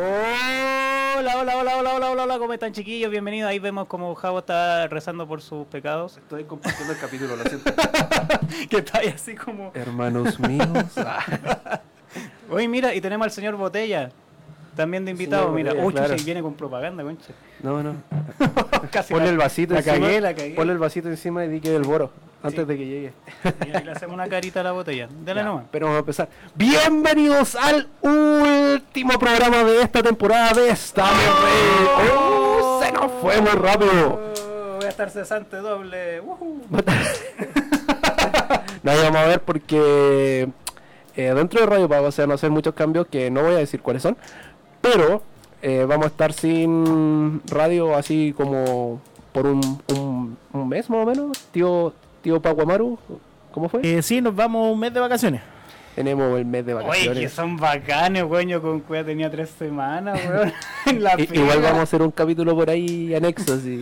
Hola, hola, hola, hola, hola, hola, hola, ¿cómo están chiquillos? Bienvenidos. Ahí vemos como Javo está rezando por sus pecados. Estoy compartiendo el capítulo, lo siento. que está ahí así como... Hermanos míos. Oye, mira, y tenemos al señor Botella. También de invitado, Señor mira. Botella, Uy, chucha, claro. y viene con propaganda, concha. No, no. Casi Ponle la- el vasito la encima. cagué, la cagué. Ponle el vasito encima y di que del boro. Antes Sí. de que llegue. Y le hacemos una carita a la botella. Dale Ya, nomás. Pero vamos a empezar. Bienvenidos al último programa de esta temporada de Rey. ¡Oh! Se nos fue muy rápido. Oh, voy a estar cesante doble. Woohoo. Nadie vamos a ver porque eh, dentro de Radio Pago se van a hacer muchos cambios que no voy a decir cuáles son. Pero eh, vamos a estar sin radio así como por un, un, un mes más o menos. Tío, tío Paguamaru, ¿cómo fue? Eh, sí, nos vamos un mes de vacaciones. Tenemos el mes de Oye, que vacaciones. son bacanes, weón. Yo con cueva tenía tres semanas, weón. igual vamos a hacer un capítulo por ahí anexo, así,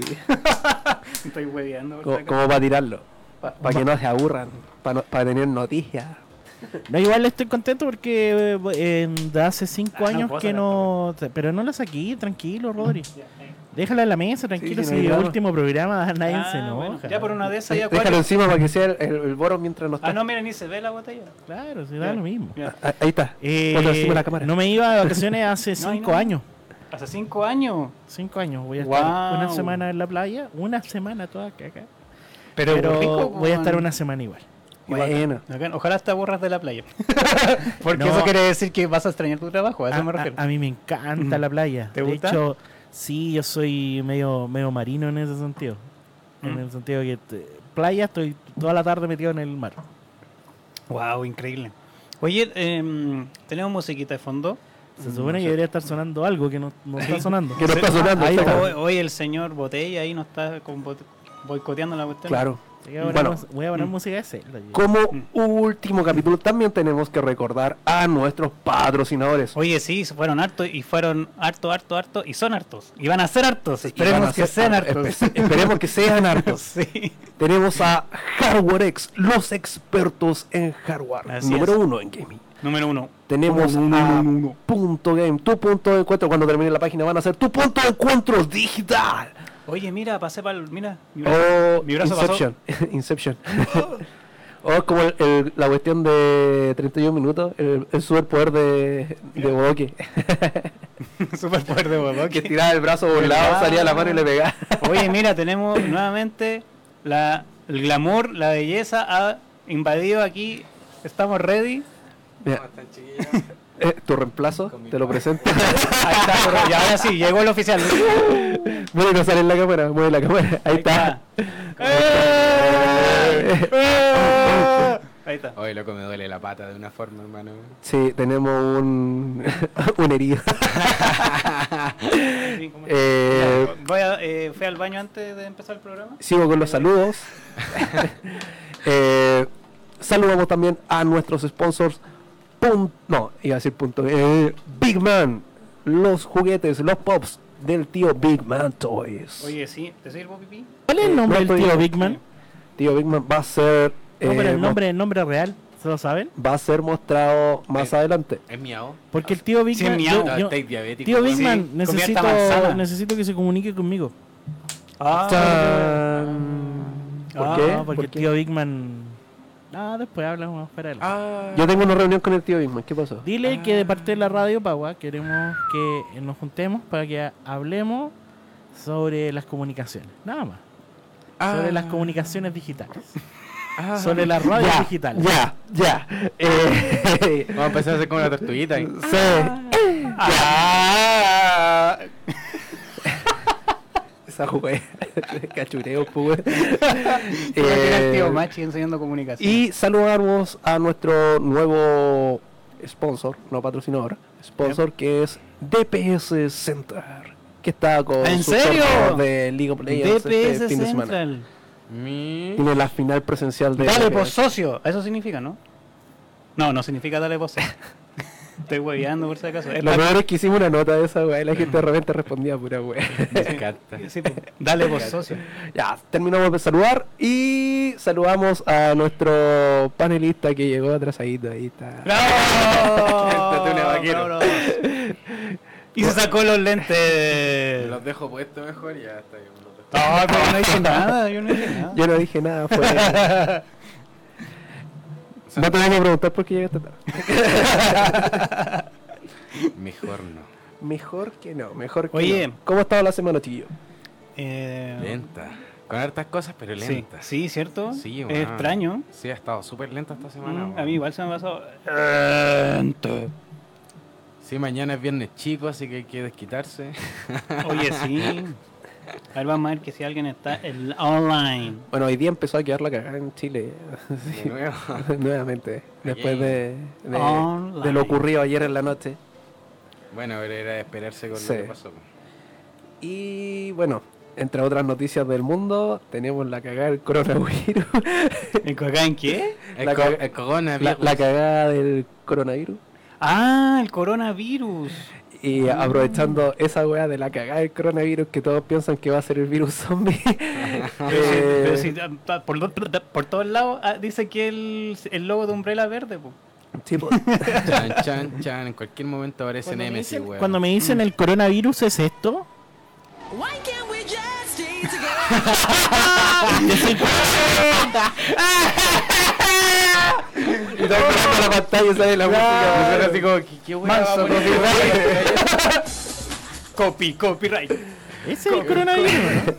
Estoy hueveando. como, como para tirarlo. Para que no se aburran, para tener noticias. No, igual estoy contento porque eh, de hace cinco Ah, no años puedo que no... Pero no la saqué, tranquilo, Rodri. Déjala en la mesa, tranquilo. sí, si el último programa, nadie Ah, se enoja. bueno, Ya por una de esas ya Déjalo cuatro. encima para que sea el, el, el boro mientras no está. Ah, no, mira, ni se ve la botella. Claro, se da Ya. lo mismo. Ya. Ah, Ahí está. Eh, la cámara. no me iba de vacaciones hace No, cinco no. años. Hace cinco años. Cinco años. Voy a estar una semana en la playa, una semana toda acá. Pero, Pero, rico, voy a estar una semana igual. Bueno. Ojalá te aburras de la playa. Porque No. eso quiere decir que vas a extrañar tu trabajo, a eso a, me a- refiero. a mí me encanta Mm. la playa. ¿Te de gusta? hecho, sí, yo soy medio, medio marino en ese sentido. En Mm. el sentido que te- playa estoy toda la tarde metido en el mar. Wow, increíble. Oye, em, tenemos musiquita de fondo. Se supone que debería estar sonando algo que no, no está sonando. Que no está sonando. Ahí está. Hoy, hoy el señor Botella ahí nos está con bot- boicoteando la cuestión. Claro. Voy a Bueno. poner voy a poner Mm. música de Zelda. yo. Como Mm. último capítulo, también tenemos que recordar a nuestros patrocinadores. Oye, sí, fueron hartos y fueron harto, harto, harto y son hartos. Y van a ser hartos. Esperemos que sean hartos. espe- Esperemos que sean hartos. sí. Tenemos a HardwareX, los expertos en hardware. Así número es. uno en gaming. Número uno. Tenemos Uno, a uno, uno. Punto Game, tu punto de encuentro. Cuando termine la página van a ser tu punto de encuentro digital. Oye, mira, pasé para el. Mira, mi brazo, O mi brazo Inception. Inception. o es como el- el- la cuestión de 31 minutos, el, el superpoder de, de Bodoque. Superpoder de Bodoque. que tiraba el brazo por un lado, salía la mano y le pegaba. Oye, mira, tenemos nuevamente la, el glamour, la belleza ha invadido aquí. Estamos ready. Mira, eh, tu reemplazo, te lo presento. Ahí está, pero ya ahora sí, llegó el oficial. Mueve no sale en la cámara, mueve la cámara. Ahí, está. ¡Eh! ¡Eh! Ahí está. Hoy loco me duele la pata de una forma, hermano. Sí, tenemos un, un herido. Eh, Voy a, eh, fui al baño antes de empezar el programa. Sigo con los saludos. Eh, saludamos también a nuestros sponsors. Pun- no, iba a decir punto. eh, Big Man, los juguetes, los pops del tío Big Man Toys. Oye, sí, ¿te sirvo pipí? ¿Cuál es el Eh, nombre no, del tío Big Man? Tío Big Man va a ser. No, pero eh, el nombre, el nombre real, ¿se lo saben? Va a ser mostrado más Eh, adelante. Es miau. Porque el tío Big Sí, Man... miau. yo- yo- tío Big Sí, Man, necesito, necesito que se comunique conmigo. Ah. ¿Por Ah, qué? Porque ¿Por el qué? tío Big Man... Ah, después hablamos fuera de la- Ah, Yo tengo una reunión con el tío Big Man. ¿Qué pasó? Dile que de parte de la radio Pagua queremos que nos juntemos para que hablemos sobre las comunicaciones. Nada más. Sobre las comunicaciones digitales. ah. Sobre las radios Ya, digitales. Ya, ya. Eh, Vamos a empezar a hacer como una tortuguita. sí. ah. Esa jugué. Cachureo, pues. El tío Eh, Machi enseñando comunicación. Y saludamos a nuestro nuevo sponsor, no patrocinador, sponsor que es DPS Center, que está con ¿En su serio? de League of Legends DPS este fin de semana. Mi... Tiene la final presencial de Dale DPS. por socio. Eso significa, ¿no? No, no significa dale por socio. Estoy hueveando por si acaso. Es Lo la- peor es que hicimos una nota de esa weá y la gente de repente respondía pura weá. Me encanta. Sí, pues, dale por socio. Ya, terminamos de saludar y saludamos a nuestro panelista que llegó atrasadito. Ahí está. Y se sacó los lentes. los dejo puestos mejor y ya está. yo. No, pero no dije nada, yo no dije nada. Yo no dije nada, fue. no te vengo a preguntar por qué llegaste tarde. Mejor no. Mejor que no, mejor que Oye. no. ¿Cómo ha estado la semana, chiquillo? Eh, Lenta. Con hartas cosas, pero lenta. sí, ¿cierto? Sí, es weón. extraño. Sí, ha estado súper lenta esta semana. Mm, a mí igual se me ha pasado. lento. Sí, mañana es viernes chico, así que hay que desquitarse. Oye, sí. A ver, vamos a ver que si alguien está online. Bueno, hoy día empezó a quedar la cagada en Chile. De nuevo. Nuevamente, después de, de, Online. de lo ocurrido ayer en la noche. Bueno, pero era de esperarse con Sí. lo que pasó. Y bueno, entre otras noticias del mundo, tenemos la cagada del coronavirus. ¿En acá en qué? El, La el coronavirus. la, la cagada del coronavirus. Ah, el coronavirus. Y aprovechando esa weá de la cagada del coronavirus que todos piensan que va a ser el virus zombie. Eh, si, ah, ah, por, todos lados ah, dice que el, el logo de Umbrella verde. po. sí, po. Chan, chan, chan. En cualquier momento aparece Cuando me, Nemesis, dicen, weón. cuando me dicen el coronavirus es esto, Why can't we just stay together? Y todo mirando la pantalla y sale la música. Nosotros así como, ¿qué, qué weá va a Manso poner? Copy, copyright. ese es el coronavirus.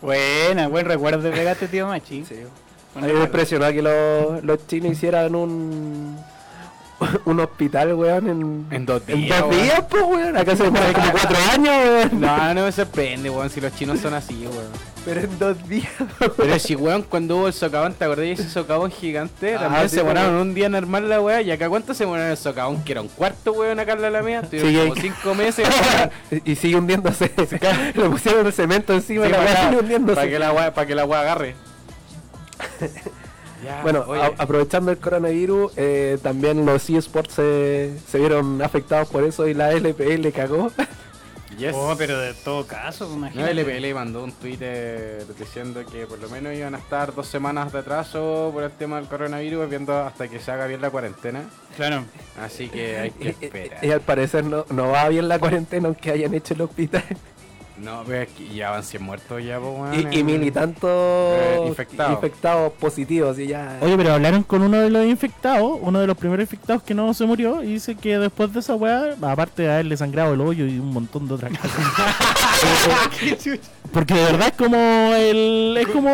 Buena, buen recuerdo de pegaste, tío Machi. Sí. A Buen mí me impresionó que los, los chinos hicieran un, un hospital, weón, en, En dos en días, dos weón. días, pues, weón. Acá se demora como cuatro años, weón. No, no me sorprende, weón, si los chinos son así, weón. Pero en dos días, Pero si, weón, cuando hubo el socavón, ¿te acordás de ese socavón gigante? Ah, También sí, se demoraron weón. un día en armar la weá. ¿Y acá cuánto se demoraron en el socavón? Que era un cuarto, weón, acá en la Alameda. Tuvieron Sí, como cinco meses. y, y sigue hundiéndose. Le pusieron el cemento encima y la weá sigue hundiéndose. para que la weá, para que la weá agarre. Ya, Bueno, a- aprovechando el coronavirus, eh, también los eSports se, se vieron afectados por eso y la LPL cagó. yes. Oh, pero de todo caso, No, imagínate. LPL mandó un Twitter diciendo que por lo menos iban a estar dos semanas de atraso por el tema del coronavirus, viendo hasta que se haga bien la cuarentena. Claro. Así que hay que Y, esperar. y al parecer no, no va bien la cuarentena aunque hayan hecho el hospital. No, pero es que ya van 100 muertos ya, pues, weón. y, y mil y tantos Eh, infectados. infectados positivos y ya. Oye, pero hablaron con uno de los infectados, uno de los primeros infectados que no se murió, y dice que después de esa weá, aparte de haberle sangrado el hoyo y un montón de otras cosas. Porque de verdad es como el es como,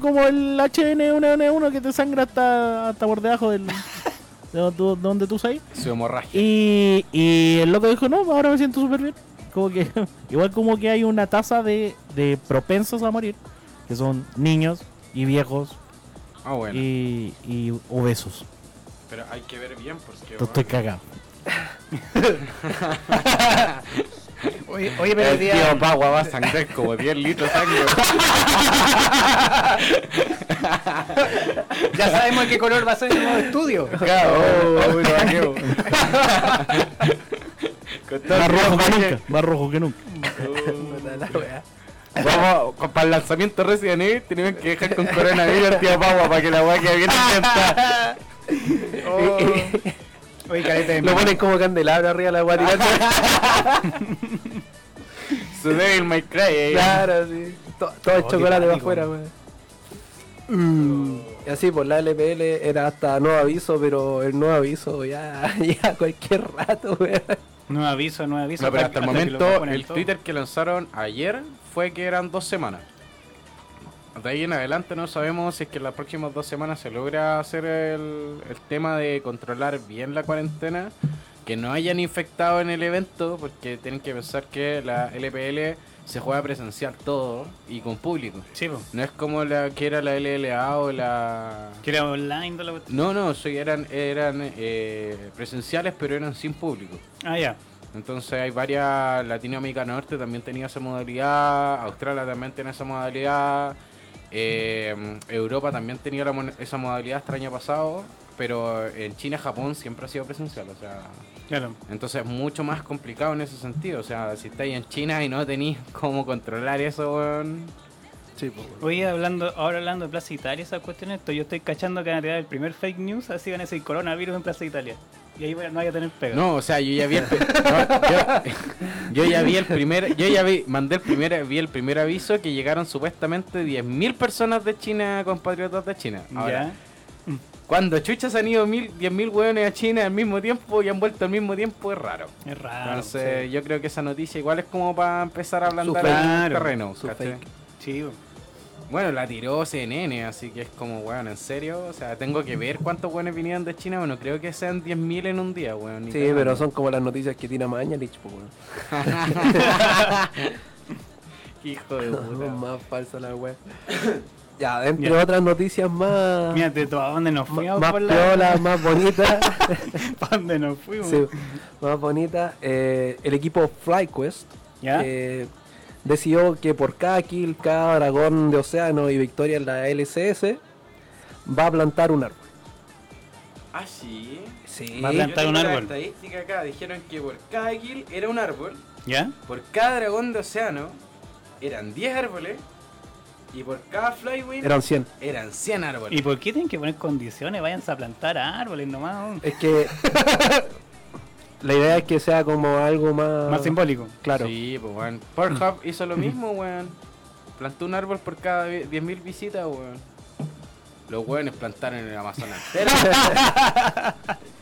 como el HN1N1 que te sangra hasta, hasta por debajo del de donde tú- de donde tú sabes. Su hemorragia. Y, y el loco dijo, no, ahora me siento súper bien. Como que, igual como que hay una tasa de, de propensos a morir, que son niños y viejos Ah, bueno. y, y obesos. Pero hay que ver bien porque. Entonces estoy cagado. Oye, oye, pero el día- tío Pagua va a sangrar como 10 litros de sangre. ya sabemos qué color va a ser el nuevo estudio. Claro, oh, bueno, vaqueo. Con todo Más rojo que nunca, más rojo que nunca. Vamos, para el lanzamiento de Resident Evil tenemos que dejar con coronavirus tío Pagua para que la weá quede bien atenta. Oye, careta de Lo ponen como candelabro arriba de la guatita. Su Devil May Cry. eh. claro, sí. To- todo el Oh, chocolate va afuera, weón. Y así, pues la LPL era hasta nuevo aviso, pero el nuevo aviso ya, ya cualquier rato, weón. No aviso, no aviso. No, pero hasta el momento el todo. Twitter que lanzaron ayer fue que eran dos semanas. De ahí en adelante no sabemos si es que en las próximas dos semanas se logra hacer el, el tema de controlar bien la cuarentena, que no hayan infectado en el evento, porque tienen que pensar que la LPL se juega presencial todo y con público. Sí, po. No es como la que era la LLA o la... Que era online de la. No, no, soy, eran, eran eh, presenciales pero eran sin público. Ah, ya. Entonces hay varias, Latinoamérica Norte también tenía esa modalidad, Australia también tiene esa modalidad, eh, Europa también tenía la esa modalidad hasta el año pasado, pero en China y Japón siempre ha sido presencial, o sea, Claro. entonces es mucho más complicado en ese sentido, o sea, si estáis en China y no tenéis cómo controlar eso, weón. Sí, pues. Oye, hablando, ahora hablando de Plaza Italia, esas cuestiones, esto, yo estoy cachando que van a tirar el primer fake news, así van a decir coronavirus en Plaza Italia. y ahí no vaya a tener pega. No, o sea, yo ya vi el, pri- no, yo, yo ya vi el primer, yo ya vi, mandé el primer, vi el primer aviso que llegaron supuestamente 10.000 personas de China, compatriotas de China. Ahora, ya. Cuando chuchas han ido mil, 10.000 hueones a China al mismo tiempo y han vuelto al mismo tiempo es raro. Es raro. Entonces, yo creo que esa noticia igual es como para empezar a ablandar el terreno. Sí. Bueno, la tiró CNN, así que es como, weón, ¿en serio? O sea, tengo que ver cuántos weones vinieron de China. Bueno, creo que sean 10.000 en un día, weón. Sí, pero son como las noticias que tira Mañalich, pues, weón. Hijo de puta. más falsa la wea. Ya, entre Ya. otras noticias más. Mírate tú, ¿a dónde nos fuimos más por la... más bonita. ¿Para dónde nos fuimos? sí, más bonita. eh, el equipo FlyQuest ¿Ya? eh, decidió que por cada kill, cada dragón de océano y victoria en la LCS va a plantar un árbol. Ah, sí. Sí. Va a plantar un la árbol. estadística acá. Dijeron que por cada kill era un árbol. ¿Ya? Por cada dragón de océano eran 10 árboles. Y por cada flywing Eran 100. eran 100 árboles. ¿Y por qué tienen que poner condiciones? Váyanse a plantar árboles nomás. Es que la idea es que sea como algo más, Más simbólico. Claro. Sí, pues, weón. Pornhub hizo lo mismo, weón. Plantó un árbol por cada vi- 10.000 visitas, weón. Los weones plantaron en el Amazonas entero.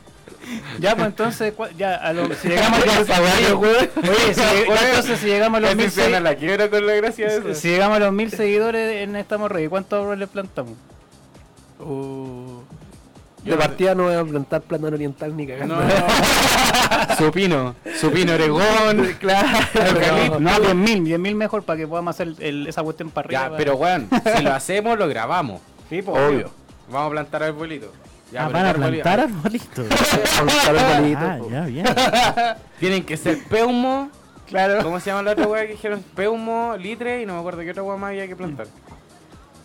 Ya, pues entonces, ya, a los, si llegamos a los... Oye, si, entonces si llegamos a los mil se van a segui- la quiebra con la gracia de eso. si llegamos a los mil seguidores en Estamos Rey, ¿cuántos árboles plantamos? Uh, Yo de partida no voy a plantar plátano oriental ni cagando. No. supino. Supino Oregón. claro. Eucalipto. No, 10.000, 10.000 mejor para que podamos hacer el- esa cuestión para arriba. Ya, para- pero weón, si lo hacemos, lo grabamos. Sí, pues, Obvio. Vamos a plantar arbolitos. Ya, Ah, pero van a ¿qué arboli- plantar arbolitos. Plantar arbolitos, Ah, ya, bien. Tienen que ser peumo. Claro. ¿Cómo se llama la otra weá que dijeron? Peumo, litre y no me acuerdo qué otra weá más había que plantar.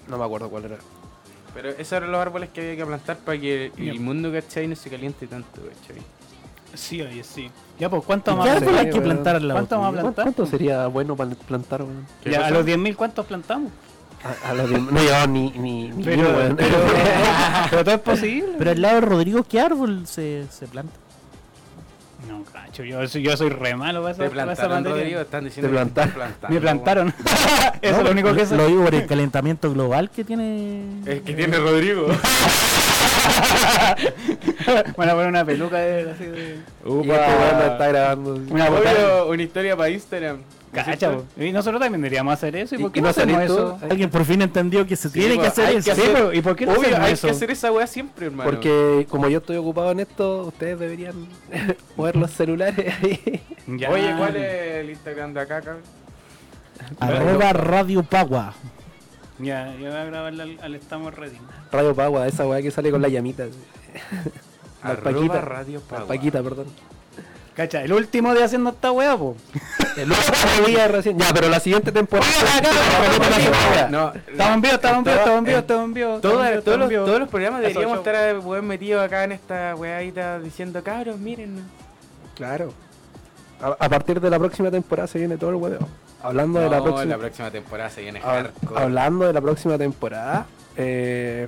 No me acuerdo cuál era. Pero esos eran los árboles que había que plantar para que el mundo, ¿cachai? No se caliente tanto, ¿cachai? Sí, oye, sí. Ya, pues, ¿cuánto ¿Qué vamos a árbol hay que plantar la ¿Cuánto vamos a botella? plantar? ¿Cuánto sería bueno para plantar, weón? A los 10.000, ¿cuántos plantamos? A, a los de- no yo ni, ni, ni Pero, todo es posible. Pero al lado de Rodrigo, ¿qué árbol se, se planta? No, cacho, yo, soy- yo soy re malo para esa, Te para esa plantaron. Rodrigo, están diciendo Te que plantaron. Me plantaron. Eso es lo único que sé. Lo digo por el calentamiento global que tiene. Es que tiene Rodrigo. Van a poner una peluca de, así de. Y este lo está grabando. Una. Obvio, una historia para Instagram. Y nosotros también deberíamos hacer eso. ¿Y ¿Y- por qué no hacemos eso? Alguien por fin entendió que se tiene que hacer eso. que Sí, hacer- pero ¿y por qué no Obvio, hay eso? que hacer esa weá siempre, hermano. Porque como yo estoy ocupado en esto, ustedes deberían mover los celulares ahí. Ya. Oye, ¿cuál es el Instagram de acá, cabrón? Arroba Radio Pagua. Ya, yo voy a grabarle al, al Estamos Ready. Radio Pagua, esa weá que sale con la llamita. La Arroba Paquita. Radio La Pagua. Paquita, perdón. Cacha, el último día haciendo esta weá, po. El último día recién. Ya, pero la siguiente temporada. No, Estamos en vivo, estamos en vivo, estamos en vivo, estamos en vivo. Todos, estamos en vivo, todos, estamos en los, programas deberíamos estar weón, metidos acá en esta weadita diciendo, cabros, miren. Claro. A, a partir de la próxima temporada se viene todo el huevo. Hablando de la próxima. la próxima temporada se viene hab- hardcore. hablando de la próxima temporada. eh,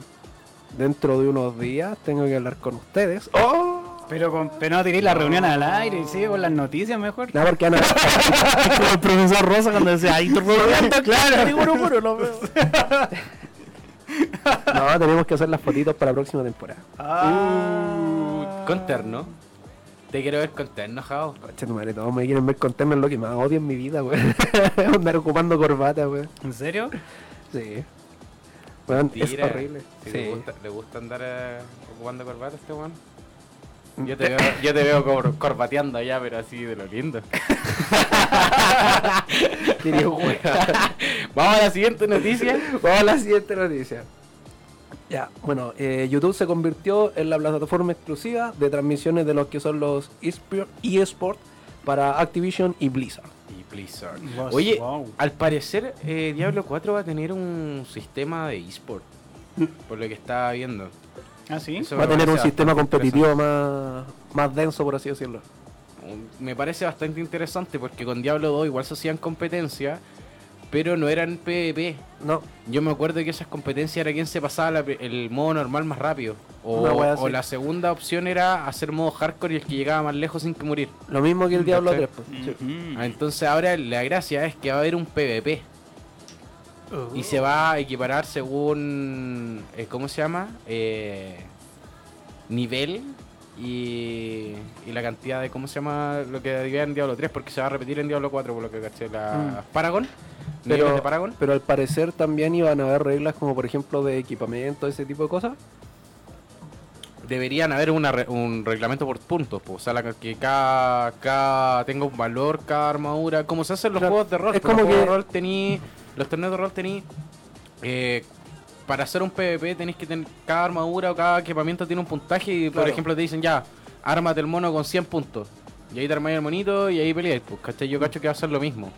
dentro de unos días tengo que hablar con ustedes. ¡Oh! Pero, con, pero no tiréis la reunión al aire y sigue con las noticias mejor. No, porque Ana. Es como el profesor Rosa cuando decía, ahí claro. Puro, puro, lo veo. no, tenemos que hacer las fotitos para la próxima temporada. Ah. Uh, con terno. Te quiero ver con terno, Jao. Coche, tu madre, todos me quieren ver con terno, es lo que más odio en mi vida, güey. Andar ocupando corbata, güey. ¿En serio? Sí. Weón, es horrible. Si Sí. le, gusta, le gusta andar eh, ocupando corbata a este weón. Mm. Yo te veo, yo te veo cor- corbateando allá, pero así de lo lindo. Vamos a la siguiente noticia. Vamos a la siguiente noticia. Ya, bueno, eh, YouTube se convirtió en la plataforma exclusiva de transmisiones de los que son los eSport eSport para Activision y Blizzard. Y Blizzard. Oye, wow. al parecer eh, Diablo 4 va a tener un sistema de eSport. Por lo que estaba viendo. Ah, sí. Eso Va a me tener un parece sistema bastante competitivo más, más denso, por así decirlo. interesante. Me parece bastante interesante porque con Diablo 2 igual se hacían competencia. pero no eran PvP. No, Yo me acuerdo que esas competencias era quien se pasaba la- el modo normal más rápido. O, la segunda opción era hacer modo hardcore y el que llegaba más lejos sin que morir. lo mismo que el Diablo ¿Cachai? 3. pues. Sí. Ah, Entonces ahora la gracia es que va a haber un PvP. Y se va a equiparar según. eh, ¿Cómo se llama? Eh, nivel y, y la cantidad de. ¿Cómo se llama? Lo que había en Diablo 3, porque se va a repetir en Diablo 4, por lo que caché. La Paragon. niveles Pero, de Paragon. pero al parecer también iban a haber reglas como por ejemplo de equipamiento, ese tipo de cosas. Deberían haber una un reglamento por puntos, po. o sea, la, que cada, cada tenga un valor, cada armadura, como se hacen los Claro, juegos de rol. es los que- de rol tení, los torneos de rol tení, eh, para hacer un PvP tenéis que tener cada armadura o cada equipamiento tiene un puntaje y por ejemplo te dicen ya, ármate el mono con 100 puntos. Y ahí te armáis el monito y ahí peleáis, pues, ¿cachai? Yo cacho que va a ser lo mismo,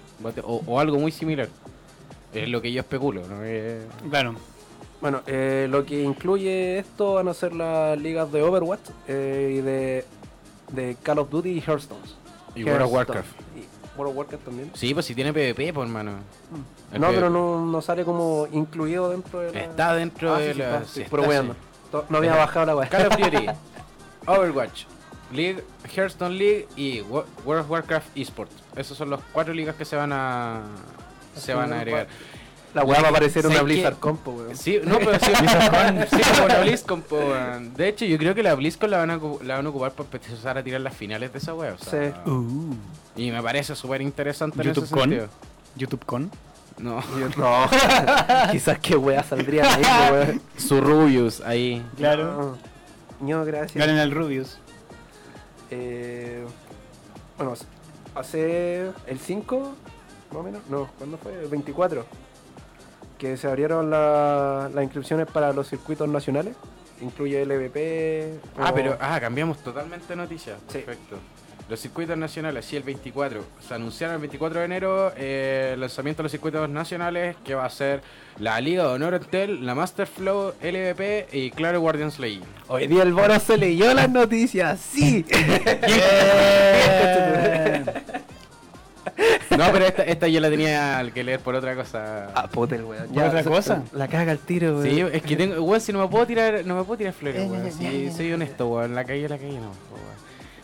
o, o algo muy similar. Es lo que yo especulo, ¿no? Eh, Claro. Bueno, eh, lo que incluye esto van a ser las ligas de Overwatch eh, y de, de Call of Duty y Hearthstone. Y World of Warcraft. Y World of Warcraft también. Sí, pues si tiene PvP, pues hermano. No, PvP. pero no, no sale como incluido dentro de la... Está dentro Ah, de sí, la. está, sí, sí, pero No había bajado la weá. Call of Duty, Overwatch, League, Hearthstone League y Wo- World of Warcraft Esports. Esos son los cuatro ligas que se van a se van a agregar. La weá va a parecer una ¿Sabes Blizzard? Compo, weón. Sí, no, pero sí, BlizzCon, sí, como la BlizzCon, weón. De hecho, yo creo que la BlizzCon la van a, la van a ocupar para empezar a tirar las finales de esa o sea, Sí. Uh. Y me parece súper interesante en ese YouTube con. sentido. YouTube con. No. No, quizás qué weá saldría ahí, weón. Su Rubius ahí. Claro. No, gracias. Ganen al Rubius. Eh, bueno, hace el 5, más o menos, no, ¿cuándo fue? El 24, que se abrieron la- las inscripciones para los circuitos nacionales, incluye LVP. Ah, o- pero ah, cambiamos totalmente de noticia. Sí. Perfecto. Los circuitos nacionales, sí, el 24. Se anunciaron el 24 de enero eh, el lanzamiento de los circuitos nacionales, que va a ser la Liga de Honor Entel, la Master Flow, LVP y Claro Guardians League. Hoy día el Bono se leyó las noticias, sí. No, pero esta, esta yo la tenía al que leer por otra cosa. ah, puta el weón. ¿Por otra cosa? La caga el tiro, weón. Sí, es que tengo, weón, si no me puedo tirar, no me puedo tirar flores, Eh, weón. Sí, soy honesto, weón. La calle, la calle no, weón.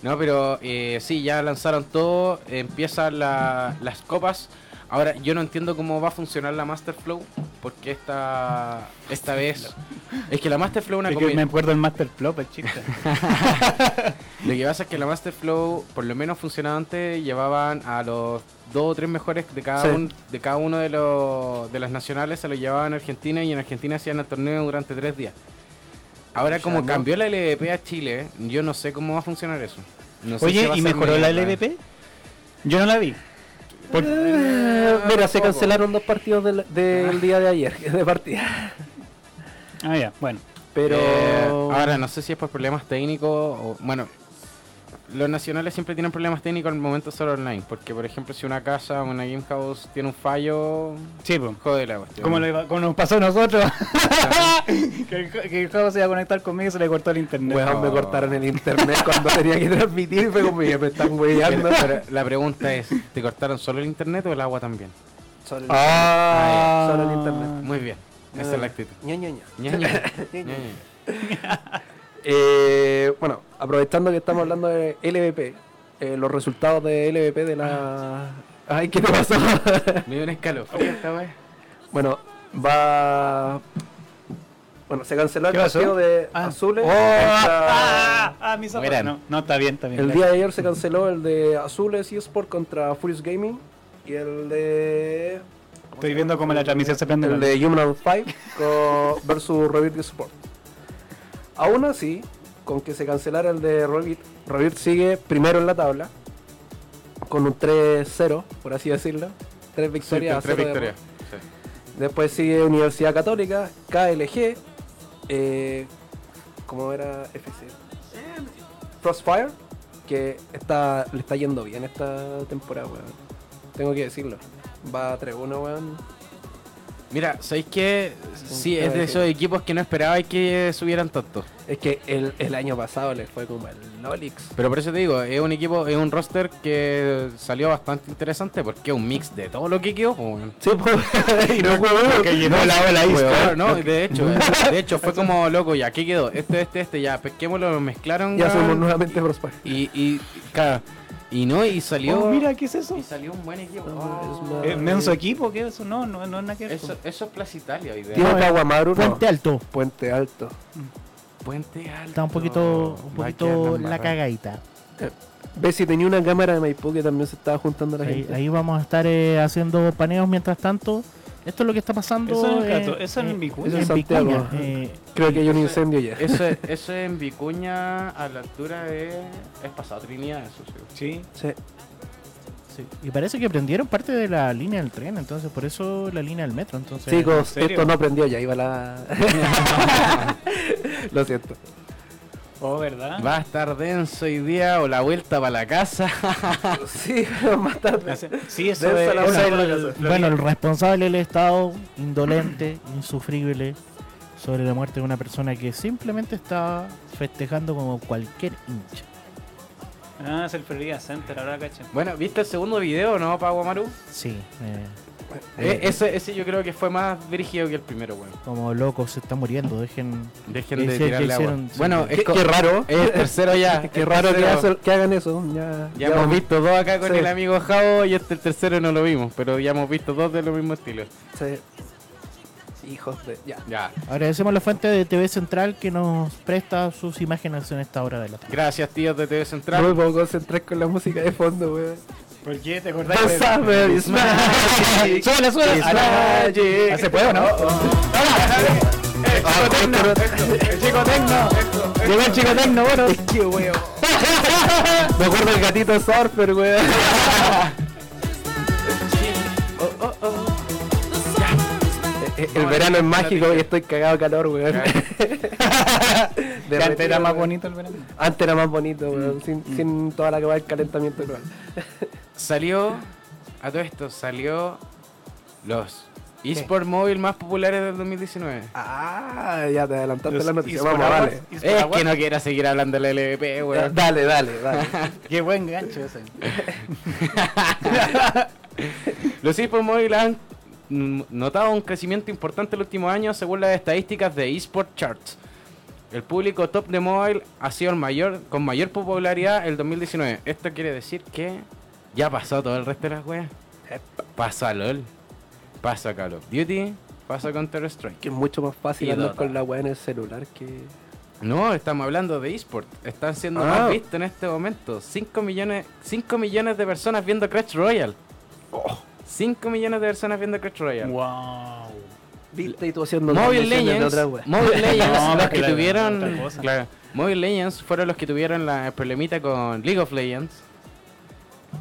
No, pero eh, sí, ya lanzaron todo, empiezan la- las copas. Ahora, yo no entiendo cómo va a funcionar la Master Flow, porque esta, esta vez... Es que la Master Flow es una Es que me acuerdo del Master Plop, el chiste. Lo que pasa es que la Master Flow, por lo menos funcionaba antes, llevaban a los dos o tres mejores de cada, Sí. un- de cada uno de, los, de las nacionales, se los llevaban a Argentina y en Argentina hacían el torneo durante tres días. Ahora, como no. cambió la LVP a Chile, yo no sé cómo va a funcionar eso. No sé si Oye, ¿y mejoró la LVP? Yo no la vi. Por- Eh, mira, se cancelaron dos partidos del, del día de ayer, de partida. Ah, ya, bueno. Pero... Eh, ahora, no sé si es por problemas técnicos o... Bueno, los nacionales siempre tienen problemas técnicos al momento ser online. Porque, por ejemplo, si una casa o una game house tiene un fallo, Sí, pues. jode la cuestión. Como, lo- como nos pasó a nosotros. que, el, que el juego se iba a conectar conmigo y se le cortó el internet. Weón, me cortaron el internet cuando tenía que transmitir y fue como me están weyando. Pero la pregunta es, ¿te cortaron solo el internet o el agua también? Solo el Ah, Solo el internet. Muy bien, esa es la actitud. Ña, Ña, Ña. Eh, bueno, aprovechando que estamos hablando de LVP, eh, los resultados de LVP de la... Ay, ¿qué te pasó? Me dio un escalofrío esta bueno, va... Bueno, se canceló el partido de Ah. Azules. Oh, contra- ah, ah, mi zapato. Mueran. No, no, está bien, está bien. El gracias. día de ayer se canceló el de Azules eSport contra Furious Gaming y el de... Estoy viendo cómo la transmisión se prende. El de Human 5 con- versus Revit Sport. Aún así, con que se cancelara el de Revit, Revit sigue primero en la tabla con un 3-0, por así decirlo. Tres victorias. a Tres victorias. derrotas. Después sigue Universidad Católica, KLG, eh, ¿cómo era FC? Frostfire, que está, le está yendo bien esta temporada, weón. Tengo que decirlo. Va 3-1, weón. Mira, ¿sabéis qué? Sí, es de esos equipos que no esperaba que subieran tanto. Es que el, el año pasado le fue como el Lolix. Pero por eso te digo, es un equipo, es un roster que salió bastante interesante porque es un mix de todo lo que quedó. Sí, pues. y no fue que llenó la ola Weón, no, de hecho, de hecho fue como loco, ya, ¿qué quedó? Este, este, este, ya, pesquémoslo, lo mezclaron. Ya somos nuevamente Prosper. Y, y, claro, y no, y salió. Oh, mira, ¿qué es eso? Y salió un buen equipo. es Oh. una- ¿Es menso equipo? ¿Qué es eso? No, no, no es nada que ver. Eso, eso es Plaza Italia, es Caguamaru. Puente Alto. Puente Alto. Puente Alto. Está un poquito, un poquito la cagadita. Ves si tenía una cámara de Maipú que también se estaba juntando la Ahí, gente. ahí vamos a estar eh, haciendo paneos mientras tanto. Esto es lo que está pasando. Eso es en eh, Cato- eso es en Vicuña. Eso en es Santiago. Vicuña, eh, Creo que hay un incendio ya. Eso, es- eso es en Vicuña a la altura de. Es pasado Trinidad, eso sí. Sí. Sí. sí. Y parece que prendieron parte de la línea del tren, entonces por eso la línea del metro. Entonces, Chicos, esto no prendió, ya iba la. Lo siento. Oh, ¿verdad? Va a estar denso hoy día o la vuelta para la casa. Sí, pero más tarde. Sí, eso es. la casa. lo bueno, el responsable del Estado, indolente, insufrible, sobre la muerte de una persona que simplemente está festejando como cualquier hincha. Ah, es el Florida Center, ahora cacho. bueno, ¿viste el segundo video, no, Paguamaru? Sí, eh, Eh, ese, ese yo creo que fue más dirigido que el primero, weón. como loco se está muriendo, dejen... Dejen de tirarle agua. hicieron- sí. Bueno, es, Qué, raro. es el tercero ya. Qué raro que, hace- que hagan eso. Ya, Ya hemos visto dos acá con Sí. el amigo Javo y este el tercero no lo vimos, pero ya hemos visto dos de los mismos estilos. Sí. Hijos de. Ya. Ya. Agradecemos a la fuente de TV Central que nos presta sus imágenes en esta hora de la tarde. Gracias, tíos de TV No me Central. puedo concentrar con la música de fondo, weón. ¿Por qué? ¿Te acordás? Summer is magic. Is Ah. Ah, ¿Se puede o no? El chico tecno. Llegó el chico tecno, bueno. Qué weón. Me acuerdo del gatito surfer, weón. Eh, El verano es mágico y estoy cagado de calor, weón. Que antes era más bonito el verano. Antes era más bonito, weón. Sin, sin toda la que va el calentamiento global. Salió, a todo esto, salió los eSport móvil más populares del 2019. Ah, ya te adelantaste Los la noticia. Vamos, eSport Es que no quiera seguir hablando del LVP, weón. Dale, dale, dale. Qué buen gancho ese. Los eSport móvil han notado un crecimiento importante en los últimos años según las estadísticas de eSport Charts. El público top de mobile ha sido el mayor, con mayor popularidad el 2019. Esto quiere decir que ya pasó todo el resto de las weas. Pasó a LOL, pasó a Call of Duty, pasó a Counter Strike. Que es mucho más fácil Y andar Dota. con la weá en el celular que. No, estamos hablando de eSport. Están siendo Ah. más vistos en este momento. 5 millones, 5 millones de personas viendo Crash Royale. 5 millones de personas viendo Crash Royale. Wow. Viste y tú haciendo Mobile de Legends, otra weá. Mobile Legends, No, los que tuvieron, claro, Mobile Legends fueron los que tuvieron la problemita con League of Legends,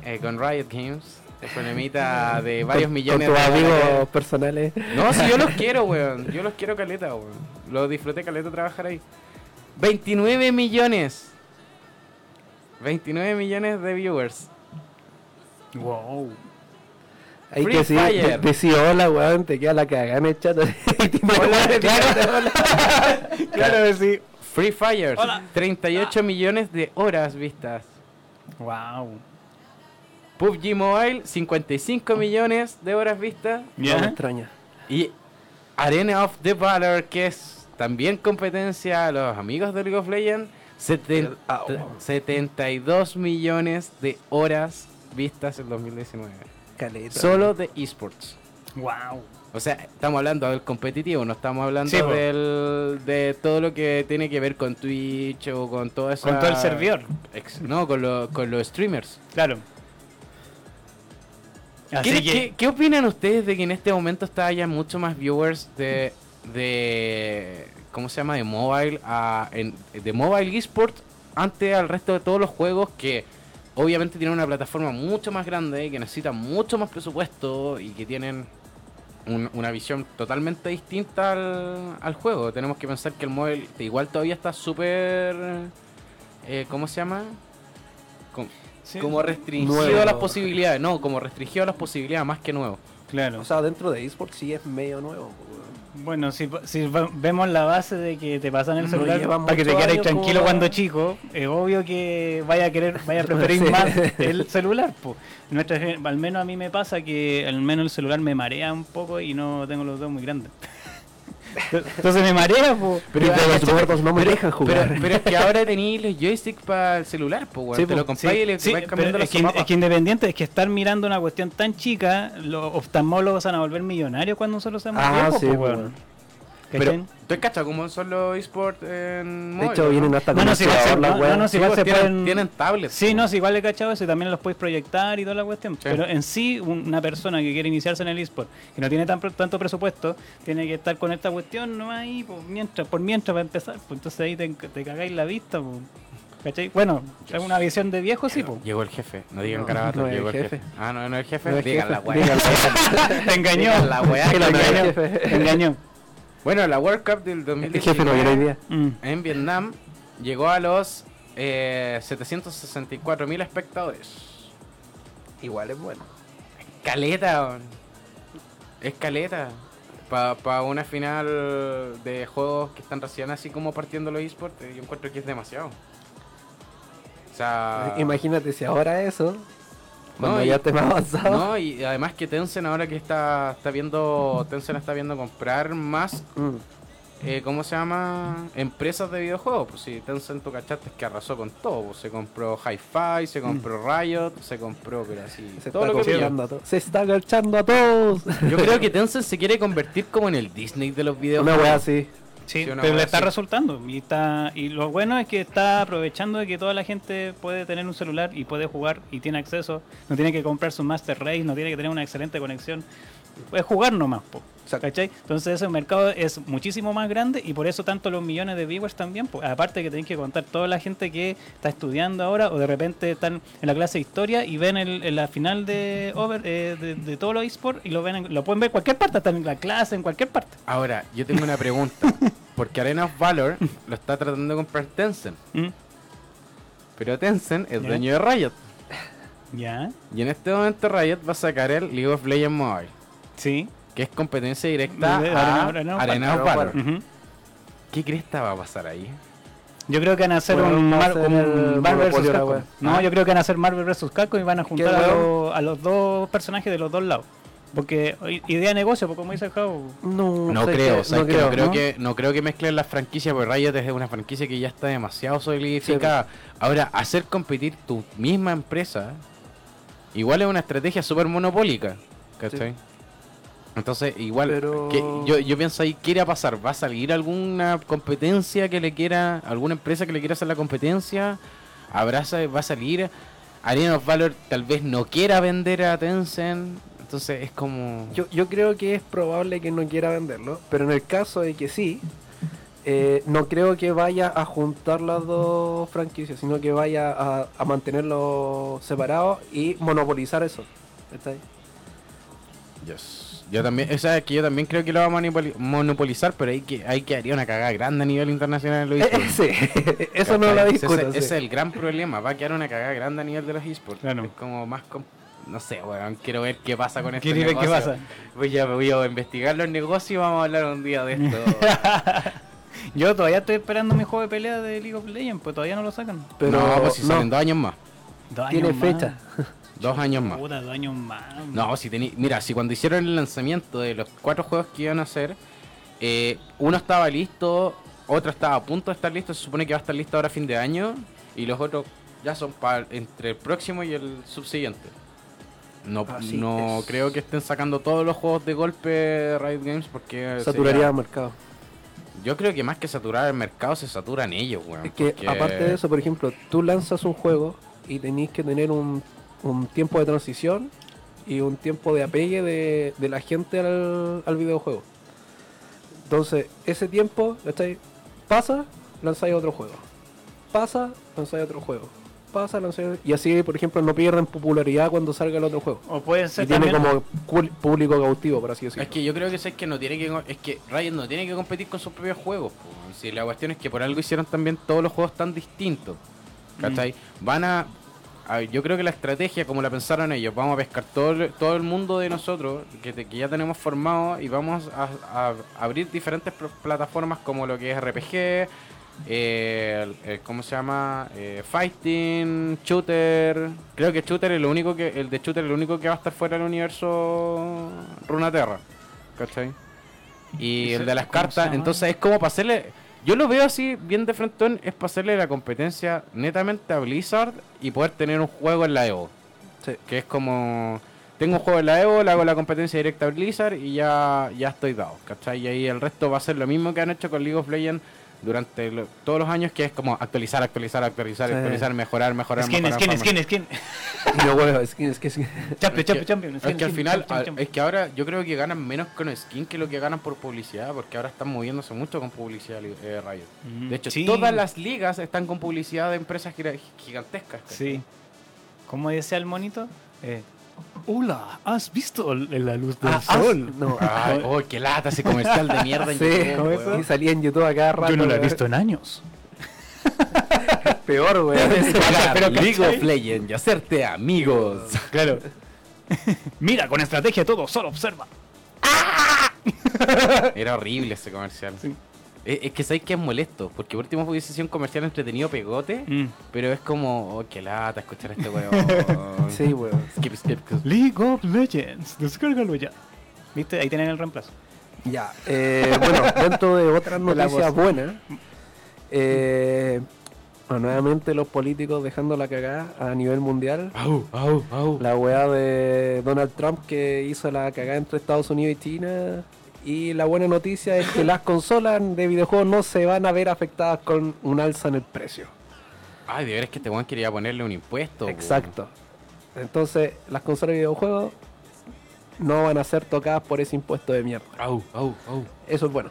eh, con Riot Games, el problemita de varios Con- millones Con tus de amigos dólares. personales. No, si yo los quiero, weón, yo los quiero caleta, weón, lo disfruté caleta trabajar ahí. 29 millones, 29 millones de viewers. Wow. Hay Free que decir, Fire. de- decir hola, weón, te queda la cagada en el chat. hola, Claro que sí. Free Fire, Hola. 38 millones de horas vistas. Wow. PUBG Mobile, 55 millones de horas vistas. No me extraña. Y Arena of the Valor, que es también competencia a los amigos de League of Legends, seten- Ah, oh. 72 millones de horas vistas en 2019. Caleta. Solo de esports. Wow. O sea, estamos hablando del competitivo, no estamos hablando Sí, del, de todo lo que tiene que ver con Twitch o con todo eso. Con todo el servidor. No, con, lo- con los streamers. Claro. ¿Qué, que, qué- qué opinan ustedes de que en este momento está haya mucho más viewers de, de ¿cómo se llama? de mobile a, en- de mobile esport ante al resto de todos los juegos que obviamente tienen una plataforma mucho más grande que necesitan mucho más presupuesto y que tienen un- una visión totalmente distinta al, al juego. Tenemos que pensar que el mobile igual todavía está súper eh, ¿cómo se llama? Com- Sí. como restringido Nuevo. a las posibilidades, no, como restringido a las posibilidades más que nuevo. Claro. O sea, dentro de eSports sí es medio nuevo. Bueno, si, si vemos la base de que te pasan el celular para que te quedes tranquilo como- cuando chico, es obvio que vaya a querer, vaya a preferir Sí. más el celular. po. Nuestra al menos a mí me pasa que al menos el celular me marea un poco y no tengo los dedos muy grandes. Entonces me marea, po. Pero Pero, los no me dejan Pero, jugar. pero es que ahora tenéis los joysticks para el celular, pues, weón. Sí, Te po. lo compráis y le Sí, vais pero cambiando es, los que, mapas. es que independiente es que estar mirando una cuestión tan chica, los oftalmólogos van a volver millonarios cuando nosotros seamos Ah, viejos, sí, po, po, weón. Pero, ¿tú cachas cómo son los esports en De hecho, no? vienen hasta No, con no, no, Sí, igual se tienen, pueden- tienen tablets. Sí, po. no, sí, igual he cachado eso y también los puedes proyectar y toda la cuestión. Pero en sí, una persona que quiere iniciarse en el eSport, que no tiene tan, tanto presupuesto, tiene que estar con esta cuestión nomás ahí, pues, mientras, por mientras va a empezar. Pues entonces ahí te, te cagáis la vista, pues. ¿Cachai? Bueno, es una visión de viejo, sí, pues. Llegó el jefe, no digan No, carabato, no es llegó el jefe. jefe. Ah, no, no es el jefe, No es digan jefe, la weá. Te engañó. Digan la weá Te que la engañó. Bueno, la World Cup del El 2019 jefe no viene hoy día. Mm. en Vietnam llegó a los eh, 764 mil espectadores. Igual es bueno. Caleta, weón. es caleta. Para una final de juegos que están recién así como partiendo los esports, yo encuentro que es demasiado. O sea, Imagínate si ahora eso, cuando No, y- ya esté más avanzado. no, y además que Tencent ahora que está, está viendo, Tencent está viendo comprar más, Mm. eh, ¿cómo se llama? Empresas de videojuegos. Pues sí, Tencent, tú cachaste que arrasó con todo. pues, se compró Hi-Fi, se compró Riot, se compró, pero así, Mm. Se todo está lo que a todos. Se está agachando a todos. Yo creo que Tencent se quiere convertir como en el Disney de los Una videojuegos. wea así. Sí, pero le está así. resultando. Y, está, y lo bueno es que está aprovechando de que toda la gente puede tener un celular y puede jugar y tiene acceso. No tiene que comprar su Master Race, no tiene que tener una excelente conexión. Puede jugar nomás, po. ¿cachai? Entonces ese mercado es muchísimo más grande y por eso tanto los millones de viewers también. po. Aparte que tenéis que contar toda la gente que está estudiando ahora o de repente están en la clase de historia y ven el, en la final de, over, eh, de, de todos los esports y lo, ven en- lo pueden ver en cualquier parte, están en la clase, en cualquier parte. Ahora, yo tengo una pregunta. Porque Arena of Valor lo está tratando de comprar Tencent. ¿Mm? Pero Tencent es Ya. dueño de Riot. ¿Ya? Y en este momento Riot va a sacar el League of Legends Mobile. Sí. Que es competencia directa De- de a Arena Arena. Valor. Ujú. ¿Qué cresta va a pasar ahí? Yo creo que van a hacer Bueno, un, Mar- Marvel vs. Capcom. No, Ah. yo creo que van a hacer Marvel vs. Capcom y van a juntar a, los- a los dos personajes de los dos lados. Porque idea de negocio, porque como dice el Javo, No, No creo, no, creo ¿no? que no creo que mezclen las franquicias porque Riot es una franquicia que ya está demasiado solidificada. Ahora, hacer competir tu misma empresa igual es una estrategia súper monopólica, ¿cachai? Entonces, igual, Pero- que yo, yo pienso ahí, ¿qué irá a pasar? ¿Va a salir alguna competencia que le quiera, alguna empresa que le quiera hacer la competencia? ¿Habrá, sa- ¿Va a salir? Arena of Valor tal vez no quiera vender a Tencent, entonces es como... Yo, yo creo que es probable que no quiera venderlo, pero en el caso de que sí, eh, no creo que vaya a juntar las dos franquicias, sino que vaya a, a mantenerlos separados y monopolizar eso. ¿Está ahí? Yes. Yo también, o sea, es que yo también creo que lo va a monopolizar, pero hay que, hay que haría una cagada grande a nivel internacional en los esports. sí, eso no lo discuto. Ese, sí. ese es el gran problema, va a quedar una cagada grande a nivel de los esports. Claro. Es como más, com- no sé, weón, quiero ver qué pasa con esto. ¿Quieres ver qué pasa? Voy a, voy a investigar los negocios y vamos a hablar un día de esto. yo todavía estoy esperando mi juego de pelea de League of Legends, pues todavía no lo sacan. Pero no, pues si no, salen dos años más. Dos tiene años más. fecha. Dos años más. Puta, dos años más. No, si tení, mira, si cuando hicieron el lanzamiento de los cuatro juegos que iban a hacer, eh, uno estaba listo, otro estaba a punto de estar listo, se supone que va a estar listo ahora a fin de año, y los otros ya son para entre el próximo y el subsiguiente. No, Así no es. creo que estén sacando todos los juegos de golpe Riot Games porque Saturaría sería- el mercado. yo creo que más que saturar el mercado se saturan ellos, weón. Es que porque- aparte de eso, por ejemplo, tú lanzas un juego y tenéis que tener un, un tiempo de transición y un tiempo de apegue de, de la gente al, al videojuego. Entonces, ese tiempo, ¿cachai? Pasa, lanzáis otro juego. Pasa, lanzáis otro juego. Pasa, lanzáis Y así, por ejemplo, no pierden popularidad cuando salga el otro juego. O puede ser Y tiene como público cautivo, por así decirlo. Es que yo creo que es que no tiene que es que Riot no tiene que competir con sus propios juegos. po. Si la cuestión es que por algo hicieron también todos los juegos tan distintos. ¿Cachai? Van a a ver, yo creo que la estrategia, como la pensaron ellos, vamos a pescar todo, el- todo el mundo de nosotros que, te- que ya tenemos formado y vamos a, a abrir diferentes pl- plataformas como lo que es RPG, eh, el- el- ¿cómo se llama? Eh, fighting, shooter. Creo que shooter es lo único que, el de shooter es lo único que va a estar fuera del universo Runaterra, ¿cachai? Y ¿Ese el de las cartas, entonces es como para hacerle. Yo lo veo así, bien de frente, es para hacerle la competencia netamente a Blizzard y poder tener un juego en la Evo. Sí. Que es como. Tengo un juego en la Evo, le hago la competencia directa a Blizzard y ya, ya estoy dado, ¿cachai? Y ahí el resto va a ser lo mismo que han hecho con League of Legends durante lo- todos los años, que es como actualizar, actualizar, actualizar, Sí. actualizar, mejorar, mejorar, Skin, mejorar. skin, skin, skin. Y no, bueno, es que, es que, es que- Champion, Es que- champion, champion. Es skin, que al skin, final, champion, a- champion. es que ahora yo creo que ganan menos con skin que lo que ganan por publicidad, porque ahora están moviéndose mucho con publicidad eh, Riot. Mm, De hecho, sí. todas las ligas están con publicidad de empresas gigantescas. Sí. ¿Cómo decía el monito? Eh, Hola, ¿has visto la luz del Ah, ah, sol? no. Ay, oh, qué lata ese comercial de mierda en Sí, YouTube, y weón. salía en YouTube a cada rato. Yo no la he visto en años. Peor. Jugar Pero, League of Legends y hacerte amigos. Claro. Mira, con estrategia todo, solo observa. Era horrible ese comercial. Sí. Es, es que sabéis que es molesto, porque por último hubiese sido un comercial entretenido pegote, Mm. pero es como, oh, qué lata escuchar a este weón. Sí, weón. Skip, skip, skip. League of Legends, descárgalo ya. ¿Viste? Ahí tienen el reemplazo. Ya, eh, bueno, dentro de otras noticias buenas, eh, bueno, nuevamente los políticos dejando la cagada a nivel mundial. Au, au, au. La weá de Donald Trump que hizo la cagada entre Estados Unidos y China. Y la buena noticia es que las consolas de videojuegos no se van a ver afectadas con un alza en el precio. Ay, de veras que este weón quería ponerle un impuesto. Exacto. Entonces, las consolas de videojuegos no van a ser tocadas por ese impuesto de mierda. Au, au, au. Eso es bueno.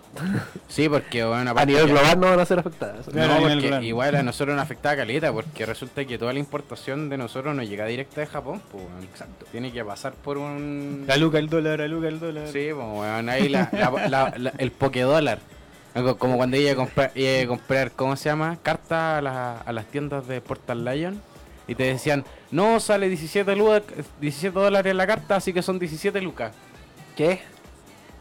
Sí, porque bueno, A nivel global no van a ser afectadas. A No, nivel porque igual a nosotros nos afecta caleta, porque resulta que toda la importación de nosotros no llega directa de Japón, pues. Exacto. Tiene que pasar por un. La luca el dólar, la luca el dólar. Sí, pues, weón, ahí la, la- la- la- el pokedólar. Algo Como cuando iba a comprar, iba a comprar ¿cómo se llama? Cartas a, la- a las tiendas de Portal Lion. Y te decían, no, sale 17, lu- 17 dólares la carta, así que son 17 lucas. ¿Qué?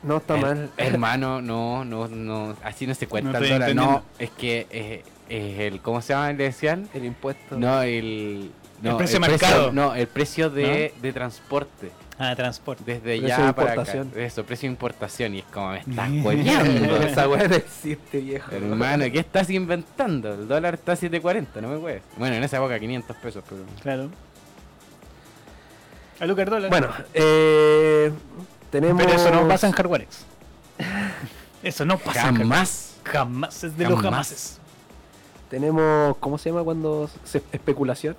No está Her- mal. Hermano, no, no, no, así no se cuenta No el es que es, es el, ¿cómo se llama? Le decían. El impuesto. No, el. No, precio mercado. no, el precio de, de transporte. Ah, transporte. Desde Precio ya de para acá. Eso, precio de importación. Y es como me estás hueveando. Esa weá no existe, viejo. Hermano, ¿qué estás inventando? El dólar está a 7.40, no me puedes. Bueno, en esa época 500 pesos, pero. Claro. La luca el dólar. Bueno, eh, tenemos. pero eso no pasa en Hardwarex. Eso no pasa en Jamás. Hardwarex. Jamás es de los Jamás. jamases. Tenemos. ¿Cómo se llama cuando se especulación?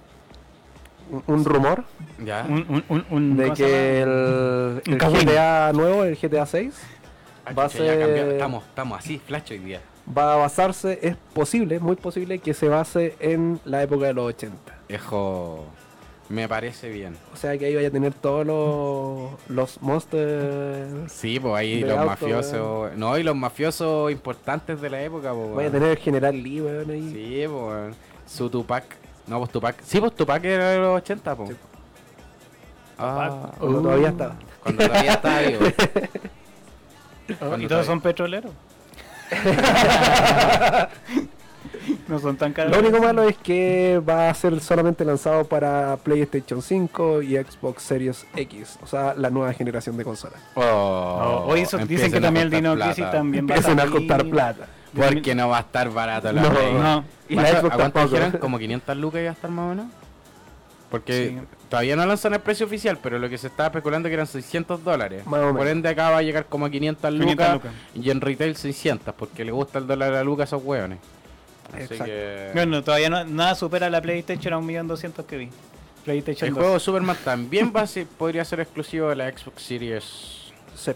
Un, rumor Ya. Un, un, un, un- de ¿cómo se que el, Un el. GTA nuevo, el GTA 6, Ay, va a ser-. Estamos, estamos así, flash hoy día. va a basarse, es posible, muy posible que se base en la época de los 80. Ejo. Me parece bien. O sea que ahí vaya a tener todos los, los monsters. Sí, pues ahí los auto, mafiosos. No, y los mafiosos importantes de la época, pues. Vaya a tener el General Lee, weón, ahí. Sí, pues. Su Tupac. No, pues Tupac. Sí, pues Tupac era de los 80, pues. Sí. Ah, Cuando Uh. todavía estaba. cuando todavía estaba vivo. Y Cuando todos son petroleros. no son tan caros. Lo único malo es que va a ser solamente lanzado para PlayStation 5 y Xbox Series X, o sea, la nueva generación de consolas. Oh, Hoy eso- dicen que también el Dino. Crisis también va a Empiezan a salir. costar plata. Porque no va a estar barato la No. Play. No. Y ¿A la Xbox ¿A cuánto tampoco. dijeron? ¿Como 500 lucas iba a estar más o menos? Porque Sí. todavía no lanzan el precio oficial, pero lo que se estaba especulando que eran 600 dólares. Más o menos. Por ende acá va a llegar como a 500 lucas, 500 lucas. y en retail 600, porque le gusta el dólar a la luca a esos hueones. Así que... Bueno, todavía no, nada supera la PlayStation a 1.200.000 que vi. PlayStation El 2. juego Superman también va a ser- podría ser exclusivo de la Xbox Series. Se-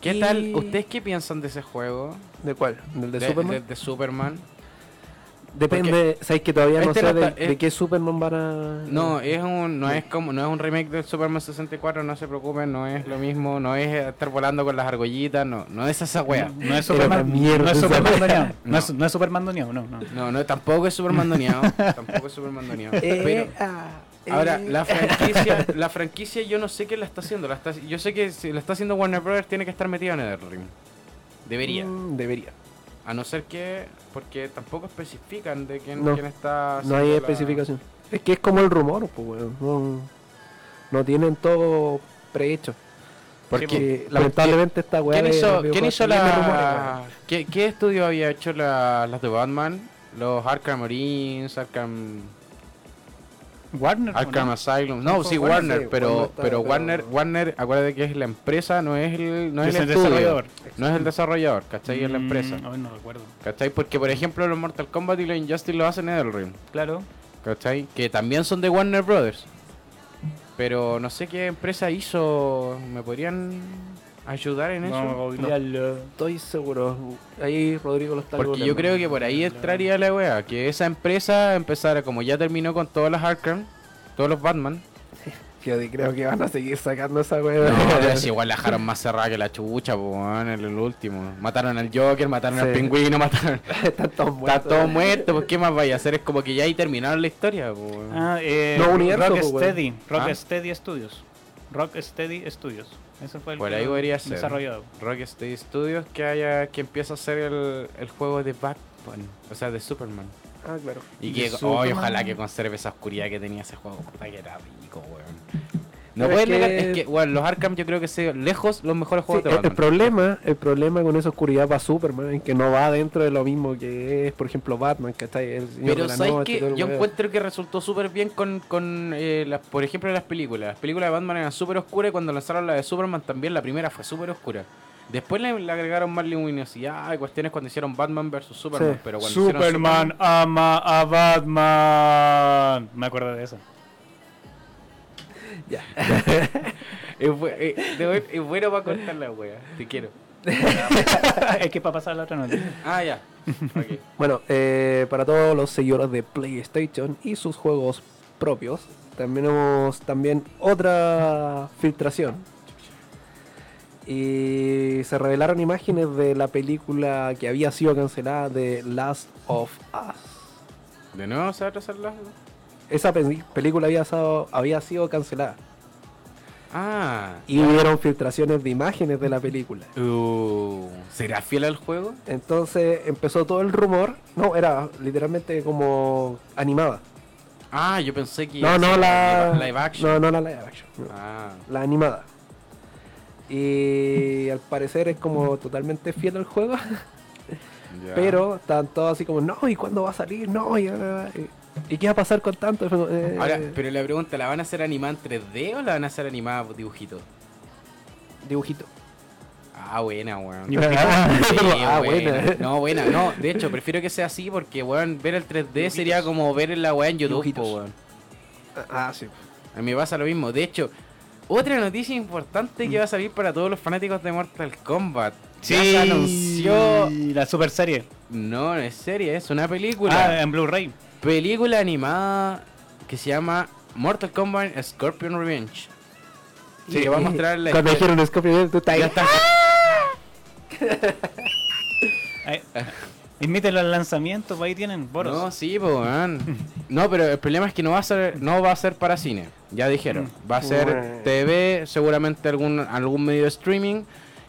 ¿Qué Y- tal? ¿Ustedes qué piensan de ese juego? ¿De cuál? ¿Del de, de, Superman? de- de Superman. Depende, sabéis que todavía no este sé no de, es- de qué Superman van a. No, es un, no es como, no es un remake del Superman 64, no se preocupen, no es lo mismo, no es estar volando con las argollitas, no, no es esa wea. No es Superman, mierda no es Superman doneado. No, No. es, no es Superman doneado, no, no. No, no, tampoco es Superman doneado, tampoco es Superman doneado. Eh, Pero ah, ahora, eh. la franquicia, la franquicia yo no sé quién la está haciendo, la está, yo sé que si la está haciendo Warner Brothers tiene que estar metida en NetherRealm. Debería. Mm, debería. A no ser que, porque tampoco especifican de quién, No, quién está No hay la- especificación. Es que es como el rumor, pues, weón. No, no tienen todo prehecho. Porque, Porque lamentablemente esta weá. ¿Quién hizo, ¿quién hizo la... rumores. ¿Qué, qué estudio había hecho la- las de Batman? Los Arkham Marines, Arkham, Warner. ¿o Arkham no? Asylum. No, sí, Warner, pero, está- pero pero- Warner, Warner, acuérdate que es la empresa, no es el, no es Es el, el estudio. desarrollador. No es el desarrollador, ¿cachai? Es la Mm, empresa. ay, no recuerdo. ¿Cachai? Porque, por ejemplo, los Mortal Kombat y los Injustice lo hacen NetherRealm. Claro. ¿Cachai? Que también son de Warner Brothers. Pero no sé qué empresa hizo. ¿Me podrían ayudar en eso? googlearlo. Estoy seguro. Ahí Rodrigo lo está Porque yo creo que por ahí entraría la wea. Que esa empresa empezara, como ya terminó con todas las Arkham, todos los Batman. Yo creo que van a seguir sacando esa weá. No, es igual la dejaron más cerrada que la chucha, po, weón, en el último. Mataron al Joker, mataron al pingüino, mataron. Están todos Está muertos. todo muerto, pues ¿qué más vaya a hacer? Es como que ya ahí terminaron la historia, po, weón. Ah, eh, No, universo, Rock pues, weón. Steady. Rock Ah. Steady Studios. Rock Steady Studios. Ese fue el Por ahí podría ser. desarrollado. Rocksteady Studios que haya que empieza a hacer el, el juego de Batman, o sea, de Superman. Ah, claro. Y ¿De que ojalá que conserve esa oscuridad que tenía ese juego, puta que era rico, weón. No puedes es negar, que- es que bueno, los Arkham yo creo que son lejos los mejores Sí, juegos de el, el Batman. problema, el problema con esa oscuridad para Superman es que no va dentro de lo mismo que es, por ejemplo, Batman, que está El Señor de Pero la sabes Noche, que yo encuentro que resultó súper bien con, con eh, las, por ejemplo, las películas. Las películas de Batman eran súper oscuras y cuando lanzaron la de Superman también la primera fue súper oscura. Después le, le agregaron más luminosidad y cuestiones cuando hicieron Batman vs Superman. Sí. Pero cuando hicieron Superman ama a Batman. Me acuerdo de eso. Ya. Es, eh, es bueno para cortar la wea. Te quiero. es que para pasar la otra noticia. Ah, ya. Bueno, eh, para todos los seguidores de PlayStation y sus juegos propios, tenemos también otra filtración. Y se revelaron imágenes de la película que había sido cancelada de Last of Us. ¿De nuevo se va a atrasar la.? Esa pe- película había, sido- había sido cancelada. Ah. Y hubieron filtraciones de imágenes de la película. Uh, ¿Será fiel al juego? Entonces empezó todo el rumor. No, era literalmente como animada. Ah, yo pensé que. No, no la. Live, action. No, no la live action. no. Ah. La animada. Y al parecer es como totalmente fiel al juego. Pero están todos así como, no, ¿y cuándo va a salir? No, y, y- ¿y qué va a pasar con tanto? Eh, Ahora, pero la pregunta, ¿la van a hacer animada en 3D o la van a hacer animada por dibujito? Dibujito. Ah, buena, weón. Sí, Ah, buena. buena. No, buena, no. De hecho, prefiero que sea así porque, weón, ver el 3D sería como ver la weá en YouTube, po, weón. Ah, sí. A mí me pasa lo mismo. De hecho, otra noticia importante que va a salir para todos los fanáticos de Mortal Kombat. Ya se anunció. la super serie. No, no es serie, es una película. Ah, en Blu-ray. Película animada que se llama Mortal Kombat Scorpion Revenge. Sí, que va a mostrar la Cuando historia- dijeron Scorpion, tú estás Imítelo al lanzamiento, pues ahí tienen boros. No, sí, pues, weón. No, pero el problema es que no va a ser, no va a ser para cine. Ya dijeron. Va a ser. TV, seguramente algún, algún medio de streaming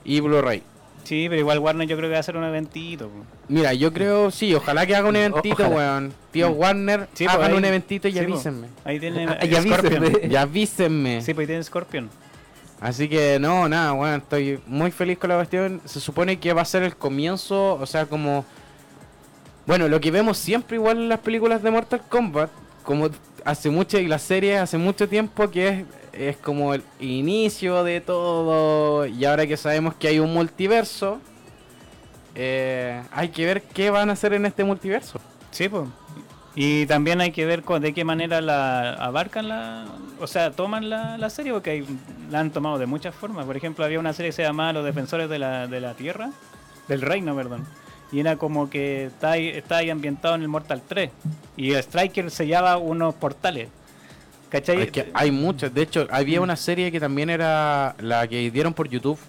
y Blu-ray. Sí, pero igual Warner yo creo que va a hacer un eventito. Mira, yo creo, sí, ojalá que haga un eventito, ojalá. weón. Tío Warner, Sí, pues, hagan ahí- un eventito y sí, avísenme. Ahí tiene Ah, ya Scorpion. avísenme. Y avísenme. Sí, pues ahí tiene Scorpion. Así que no, nada, weón, estoy muy feliz con la cuestión. Se supone que va a ser el comienzo, o sea, como... Bueno, lo que vemos siempre igual en las películas de Mortal Kombat, como hace mucho, y las series hace mucho tiempo, que es, es como el inicio de todo, y ahora que sabemos que hay un multiverso, eh, hay que ver qué van a hacer en este multiverso. Sí, pues. Y también hay que ver de qué manera la abarcan la... O sea, toman la, la serie, porque la han tomado de muchas formas. Por ejemplo, había una serie que se llamaba Los Defensores de la, de la Tierra, del Reino, perdón. y era como que está ahí, está ahí ambientado en el Mortal 3 y Striker sellaba unos portales. ¿Cachai? Es que hay muchas. De hecho, había una serie que también era la que dieron por YouTube.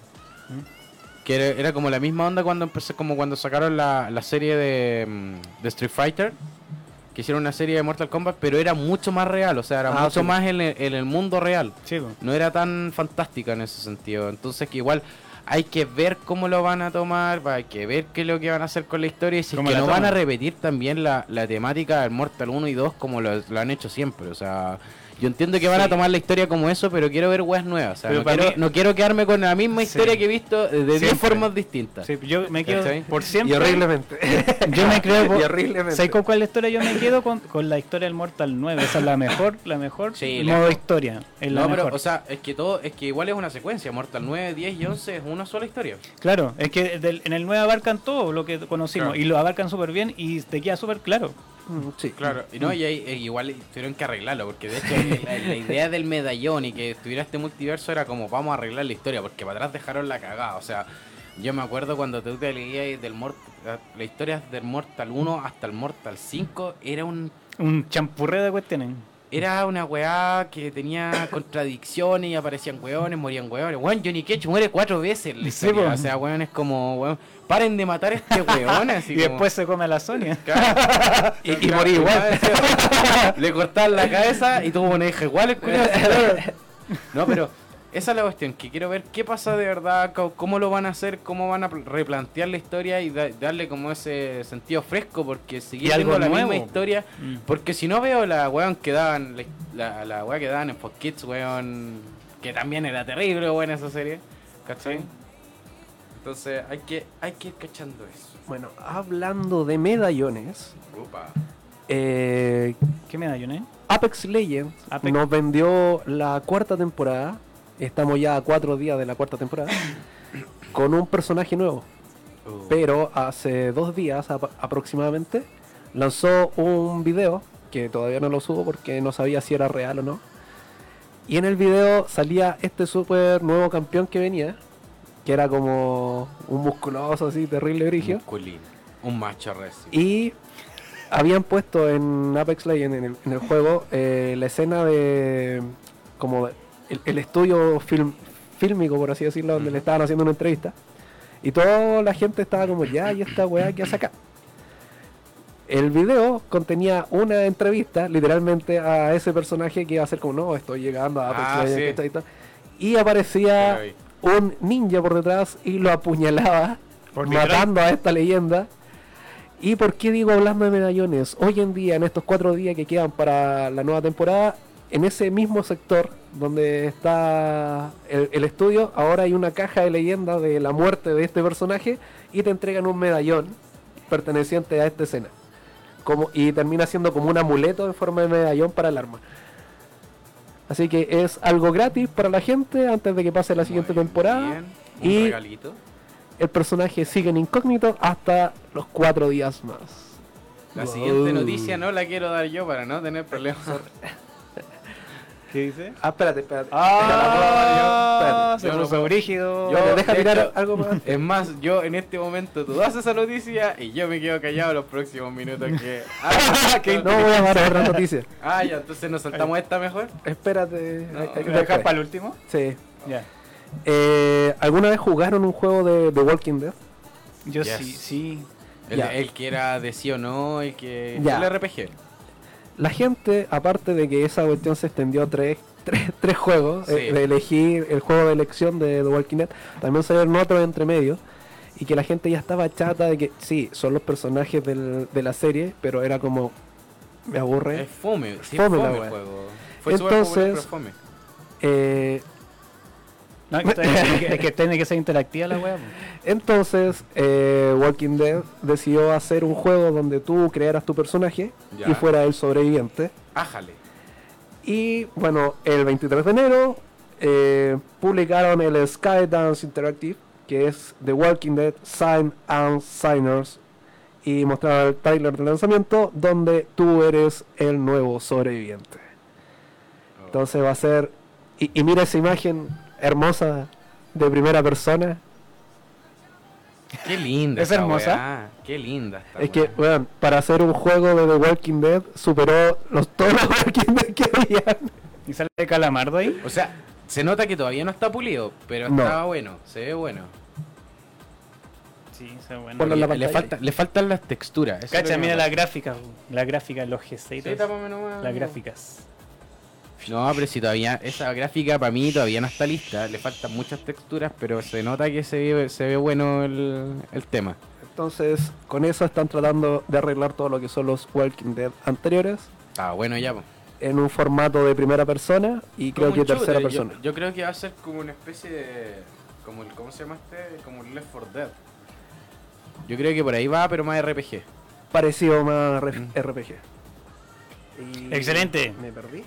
Que era, era como la misma onda cuando empecé, como cuando sacaron la, la serie de, mm, de Street Fighter. Que hicieron una serie de Mortal Kombat, pero era mucho más real. O sea, era Ah, mucho sí. más en el, en el mundo real. Sí. No era tan fantástica en ese sentido. Entonces que igual hay que ver cómo lo van a tomar, hay que ver qué es lo que van a hacer con la historia y si es ¿Cómo que no van a repetir también la, la temática del Mortal 1 y 2 como lo, lo han hecho siempre. O sea, yo entiendo que van a tomar la historia como eso, pero quiero ver weas nuevas. O sea, Pero no para quiero, mí- no quiero quedarme con la misma Sí. historia que he visto de 10 Siempre. formas distintas. Sí, yo me quedo ¿Cachai? por Y siempre. horriblemente. Yo me creo y horriblemente. ¿Sabes con cuál historia yo me quedo? Con, con la historia del Mortal 9. Esa es la mejor, la mejor Sí, modo historia. Es la No, pero, mejor. o sea, es que todo, es que igual es una secuencia. Mortal 9, 10 y 11 es una sola historia. Claro, es que del- en el 9 abarcan todo lo que conocimos Claro. y lo abarcan súper bien y te queda súper claro. Sí. Claro, y no, y ahí, eh, igual tuvieron que arreglarlo, porque de hecho la, la idea del medallón y que tuviera este multiverso era como vamos a arreglar la historia, porque para atrás dejaron la cagada, o sea, yo me acuerdo cuando tú te leías del Mort la, la historia del Mortal 1 hasta el Mortal 5 era un Un champurreo de cuestiones. Era una weá que tenía contradicciones y aparecían weones, morían weones. Weón, Johnny Cage muere cuatro veces la Sí, o sea, weón, es como, weón, paren de matar a este weón, así Y como- después se come a la Sonia. Claro. Y- y morí igual. Le cortaban la cabeza y tuvo una hija igual. el. No, pero esa es la cuestión, que quiero ver qué pasa de verdad, cómo lo van a hacer, cómo van a pl- replantear la historia y da- darle como ese sentido fresco, porque seguir algo la nuevo. misma historia, Mm. porque si no veo la weón que daban, la, la, weá que daban en Fox Kids, weón, que también era terrible, weón, esa serie, ¿cachai? Entonces hay que, hay que ir cachando eso. Bueno, hablando de medallones, Upa. eh, ¿Qué medallones? Apex Legends Apex. nos vendió la cuarta temporada. Estamos ya a cuatro días de la cuarta temporada. con un personaje nuevo. Uh. Pero hace dos días ap- aproximadamente lanzó un video que todavía no lo subo porque no sabía si era real o no. Y en el video salía este súper nuevo campeón que venía, que era como un musculoso así, terrible brigio. Musculín. Un macho recio. Y habían puesto en Apex Legends, en el, en el juego, eh, la escena de. como de- el, el estudio film, fílmico, por así decirlo, donde le estaban haciendo una entrevista. Y toda la gente estaba como, ya, ¿y esta weá qué hace acá? El video contenía una entrevista, literalmente, a ese personaje que iba a ser como, no, estoy llegando a Apex Ah, sí. y tal. Y aparecía un ninja por detrás y lo apuñalaba, Por matando a esta leyenda. ¿Y por qué digo hablando de medallones? Hoy en día, en estos cuatro días que quedan para la nueva temporada, en ese mismo sector donde está el, el estudio, ahora hay una caja de leyenda de la muerte de este personaje y te entregan un medallón perteneciente a esta escena. Como, y termina siendo como un amuleto en forma de medallón para el arma. Así que es algo gratis para la gente antes de que pase la siguiente Muy temporada. bien. Un Y regalito. el personaje sigue en incógnito hasta los cuatro días más. La Wow. siguiente noticia no la quiero dar yo para no tener problemas. ¿Qué dice? Ah, espérate, espérate. Ah, se Yo no puso brígido. Yo- deja de tirar hecho- algo más. Es más, yo en este momento tú das esa noticia y yo me quedo callado los próximos minutos que... Ah, no voy a dar otra noticia. ah, ya, entonces nos saltamos esta mejor. Espérate. No, hay- hay que ¿Lo dejar esperar. para el último? Sí. Ya. Eh, ¿Alguna vez jugaron un juego de The Walking Dead? Yo Yes. sí, sí. El, Ya. el que era de sí o no, el que... Ya. El RPG. La gente, aparte de que esa cuestión se extendió a tres, tres, tres juegos, Sí. eh, de elegir el juego de elección de The Walking Dead, también salieron otros entre medio. Y que la gente ya estaba chata de que, sí, son los personajes del- de la serie, pero era como, me aburre. Es fome, sí, Fome la el juego. Fue súper popular, Entonces- pero fome. Eh, No, es que, es tiene que ser interactiva la wea. Entonces, eh, Walking Dead decidió hacer un juego donde tú crearas tu personaje Ya. y fuera el sobreviviente. Ájale. Y bueno, el 23 de enero eh, publicaron el Skydance Interactive, que es The Walking Dead Sign and Signers. Y mostraron el trailer de lanzamiento donde tú eres el nuevo sobreviviente. Entonces va a ser... Y, y mira esa imagen hermosa de primera persona. Qué linda. ¿Es hermosa? weá. Qué linda. Es que, weón, para hacer un juego de The Walking Dead superó los, todos los Walking Dead que habían. ¿Y sale Calamardo ahí? O sea, se nota que todavía no está pulido, pero No. está bueno, se ve bueno. Sí, bueno. Ponlo en la le, falta, le faltan las texturas. Cacha, mira la gráfica, la gráfica, los G6. Sí, todo eso. tápame nomás. las gráficas. No, pero si todavía, esa gráfica para mí todavía no está lista, le faltan muchas texturas, pero se nota que se ve, se ve bueno el, el tema. Entonces, con eso están tratando de arreglar todo lo que son los Walking Dead anteriores Ah, bueno ya. po. en un formato de primera persona y creo que tercera yo- persona. Yo, creo que va a ser como una especie de... Como el, ¿Cómo se llama este? Como el Left 4 Dead. Yo creo que por ahí va, pero más RPG. Parecido más Mm. RPG. Y- Excelente. Me perdí.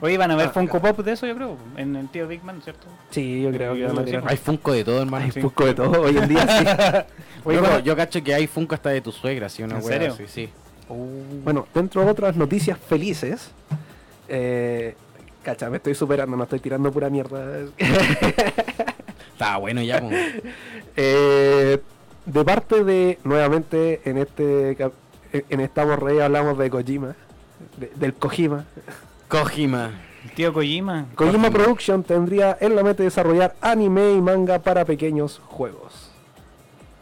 Oye, van a ver Ah, Funko. Pop de eso, yo creo, en el tío Big Man, ¿cierto? Sí, yo creo que van a tirar. Hay Funko de todo, hermano. Hay sí. Funko de todo hoy en día, sí. Oye, Yo- bueno, yo cacho que hay Funko hasta de tu suegra, ¿sí? Una ¿En wea serio? así, sí. Bueno, dentro de otras noticias felices, eh, cacha, me estoy superando, no estoy tirando pura mierda. Está bueno ya, po. Eh, de parte de, nuevamente, en este en Estamos Rey hablamos de Kojima, de- del Kojima. Kojima. el tío Kojima. Kojima Production tendría en la mente desarrollar anime y manga para pequeños juegos.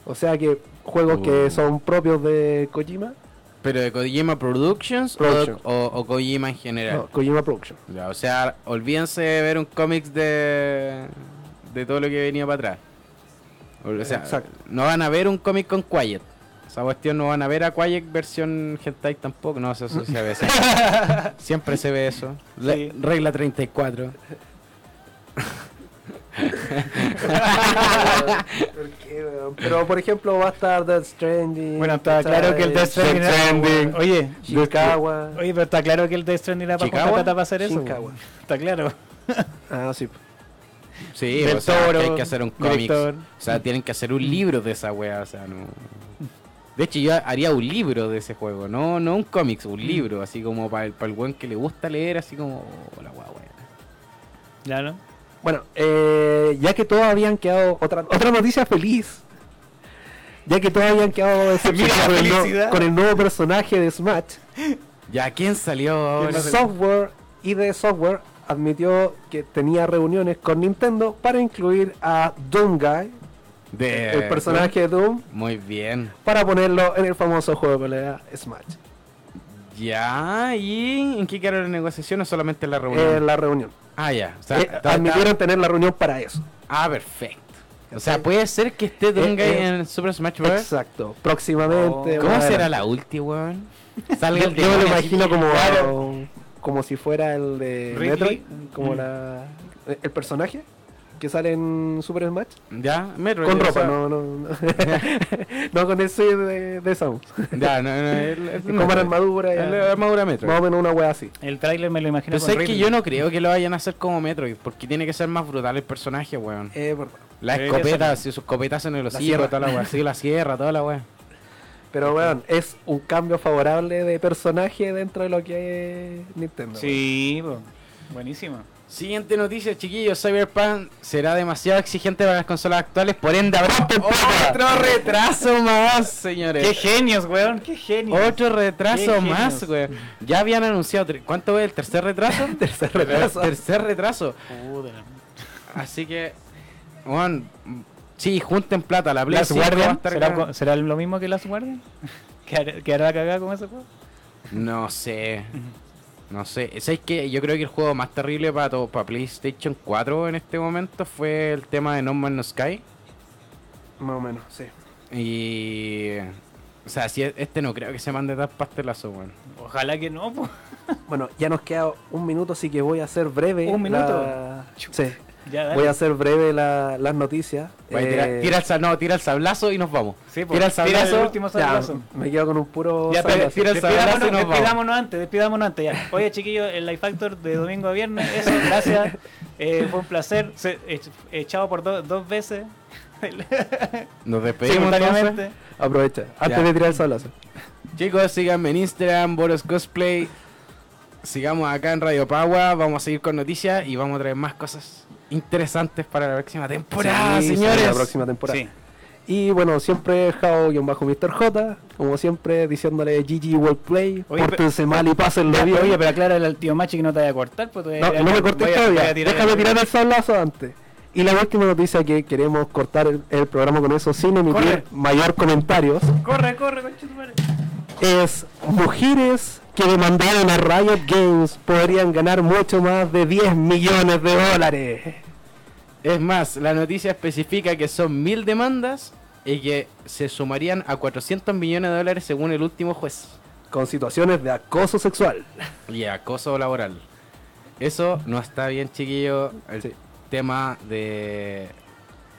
O sea que juegos que Uh. son propios de Kojima, ¿Pero de Kojima Productions o- Production. O, o Kojima en general? no, Kojima Production. Ya, o sea, olvídense de ver un cómics de, de todo lo que venía para atrás. O sea, Exacto. no van a ver un cómic con Quiet. Esa cuestión no van a ver a Quiet versión hentai tampoco. No, eso, eso se ve. siempre. Se ve eso. Le- Sí. Regla 34. ¿Por qué, weón? Pero por ejemplo va a estar Death Stranding. Bueno, está claro que el Death Stranding era- Stranding, Oye, Chicago. oye, pero está claro que el Death Stranding era para ¿Chicago? para hacer eso. Chicago. Está claro. Ah, sí. Sí, Del o sea, Toro, que hay que hacer un cómic. director. O sea, tienen que hacer un libro de esa wea. O sea, no. De hecho, yo haría un libro de ese juego. No, no un cómic, un libro. Así como para el, para el buen que le gusta leer. Así como. Oh, la wea. Claro. Bueno, eh, ya que todos habían quedado. Otra, otra noticia feliz. Ya que todos habían quedado con, el no- con el nuevo personaje de Smash. Ya, ¿quién salió ahora? Software ID Software admitió que tenía reuniones con Nintendo para incluir a Doom Guy, De, el personaje de Doom, Muy bien. para ponerlo en el famoso juego de pelea Smash. Ya, ¿y en qué quedaron la negociación o solamente la reunión? En la reunión. Ah, ya. O sea, Eh, admitieron tener la reunión para eso. Ah, perfecto. O sea, puede ser que esté Dunga Eh, eh, en Super Smash Bros. Exacto. Próximamente. Oh. ¿Cómo será la ulti, weón? Salga Yo, el yo me lo imagino como, claro. como si fuera el de Ridley. Metroid, como Mm. la el personaje que sale en Super Smash Ya, Metro. con ropa, no, no, no, no con el suit de, de Samus, Ya, no, no, el, el como la Metroid. armadura, El- ya. la armadura Metro. más o menos una wea así. El tráiler me lo imagino Pero con es que yo no creo que lo vayan a hacer como Metroid, porque tiene que ser más brutal el personaje, weón. Eh, verdad. La escopeta, si sus escopetas en el hocico, toda la weá. Sí, la sierra, toda la weá. Pero bueno, es un cambio favorable de personaje dentro de lo que es Nintendo. Sí, po. buenísimo. Siguiente noticia, chiquillos. Cyberpunk será demasiado exigente para las consolas actuales, por ende habrá otro retraso más, señores. Qué genios, weón, qué genios. Otro retraso Qué más, genios. güey. Ya habían anunciado. ¿Cuánto es el tercer retraso? Tercer retraso. tercer retraso. Puta. Así que, bueno, sí, junten plata. La Play Last 5 va a Guardian, ¿será, cara. co- ¿será lo mismo que Last Guardian? ¿Que hará, que hará cagada con ese juego? No sé. No sé. ¿Sabes qué? Yo creo que el juego más terrible para, todo, para PlayStation 4 en este momento fue el tema de No Man's Sky. Más o menos, sí. Y. O sea, si este no creo que se mande tan pastelazo, weón. Ojalá que no, po. Bueno, ya nos queda un minuto, así que voy a hacer breve. ¿Un minuto? la- Sí, Ya, dale. voy a hacer breve la- las noticias. Vaya, Eh, tira, tira el, no, tira el sablazo y nos vamos. Sí, po. tira el sablazo. último ya, sablazo. me quedo con un puro. Ya, sablazo. pero tira el sablazo y despidámonos, nos vamos. despidámonos antes, despidámonos antes ya. Oye, chiquillos, el Life Factor de domingo a viernes, eso, gracias. Eh, fue un placer. Se, ech- echado por do- dos veces. Nos despedimos entonces. simultáneamente. Aprovecha, antes Ya. de tirar el sablazo. Chicos, síganme en Instagram, Boros Cosplay. Sigamos acá en Radio Pagua. Vamos a seguir con noticias y vamos a traer más cosas interesantes para la próxima temporada, Sí, señores. La próxima temporada. Sí. Y bueno, siempre Jao-Mr. J, como siempre, diciéndole GG Well Play, Oye, pórtense mal y pásenlo bien. Oye, pero aclárale al tío Machi que no te vaya a cortar. Pues, no, no me corté todavía, déjame tirar el sablazo antes. Y la última noticia que queremos cortar el, el programa con eso sin emitir Corre. mayor comentarios Corre, corre, conchetumare. es mujeres que demandaron a Riot Games podrían ganar mucho más de 10 millones de dólares. Es más, la noticia especifica que son mil demandas y que se sumarían a 400 millones de dólares según el último juez. Con situaciones de acoso sexual. Y acoso laboral. Eso no está bien, chiquillo. El Sí. tema de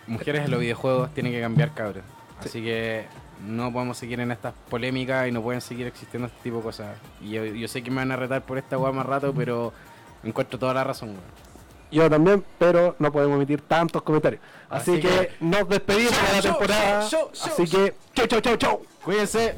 mujeres en los videojuegos tiene que cambiar, cabrón. Sí. Así que no podemos seguir en estas polémicas y no pueden seguir existiendo este tipo de cosas. Y yo, yo sé que me van a retar por esta weá más rato, pero encuentro toda la razón, weón. Yo también, pero no podemos emitir tantos comentarios. Así, Así que, que- nos despedimos de la temporada. show, show, Así show. que, chau, chau, chau, chau. Cuídense.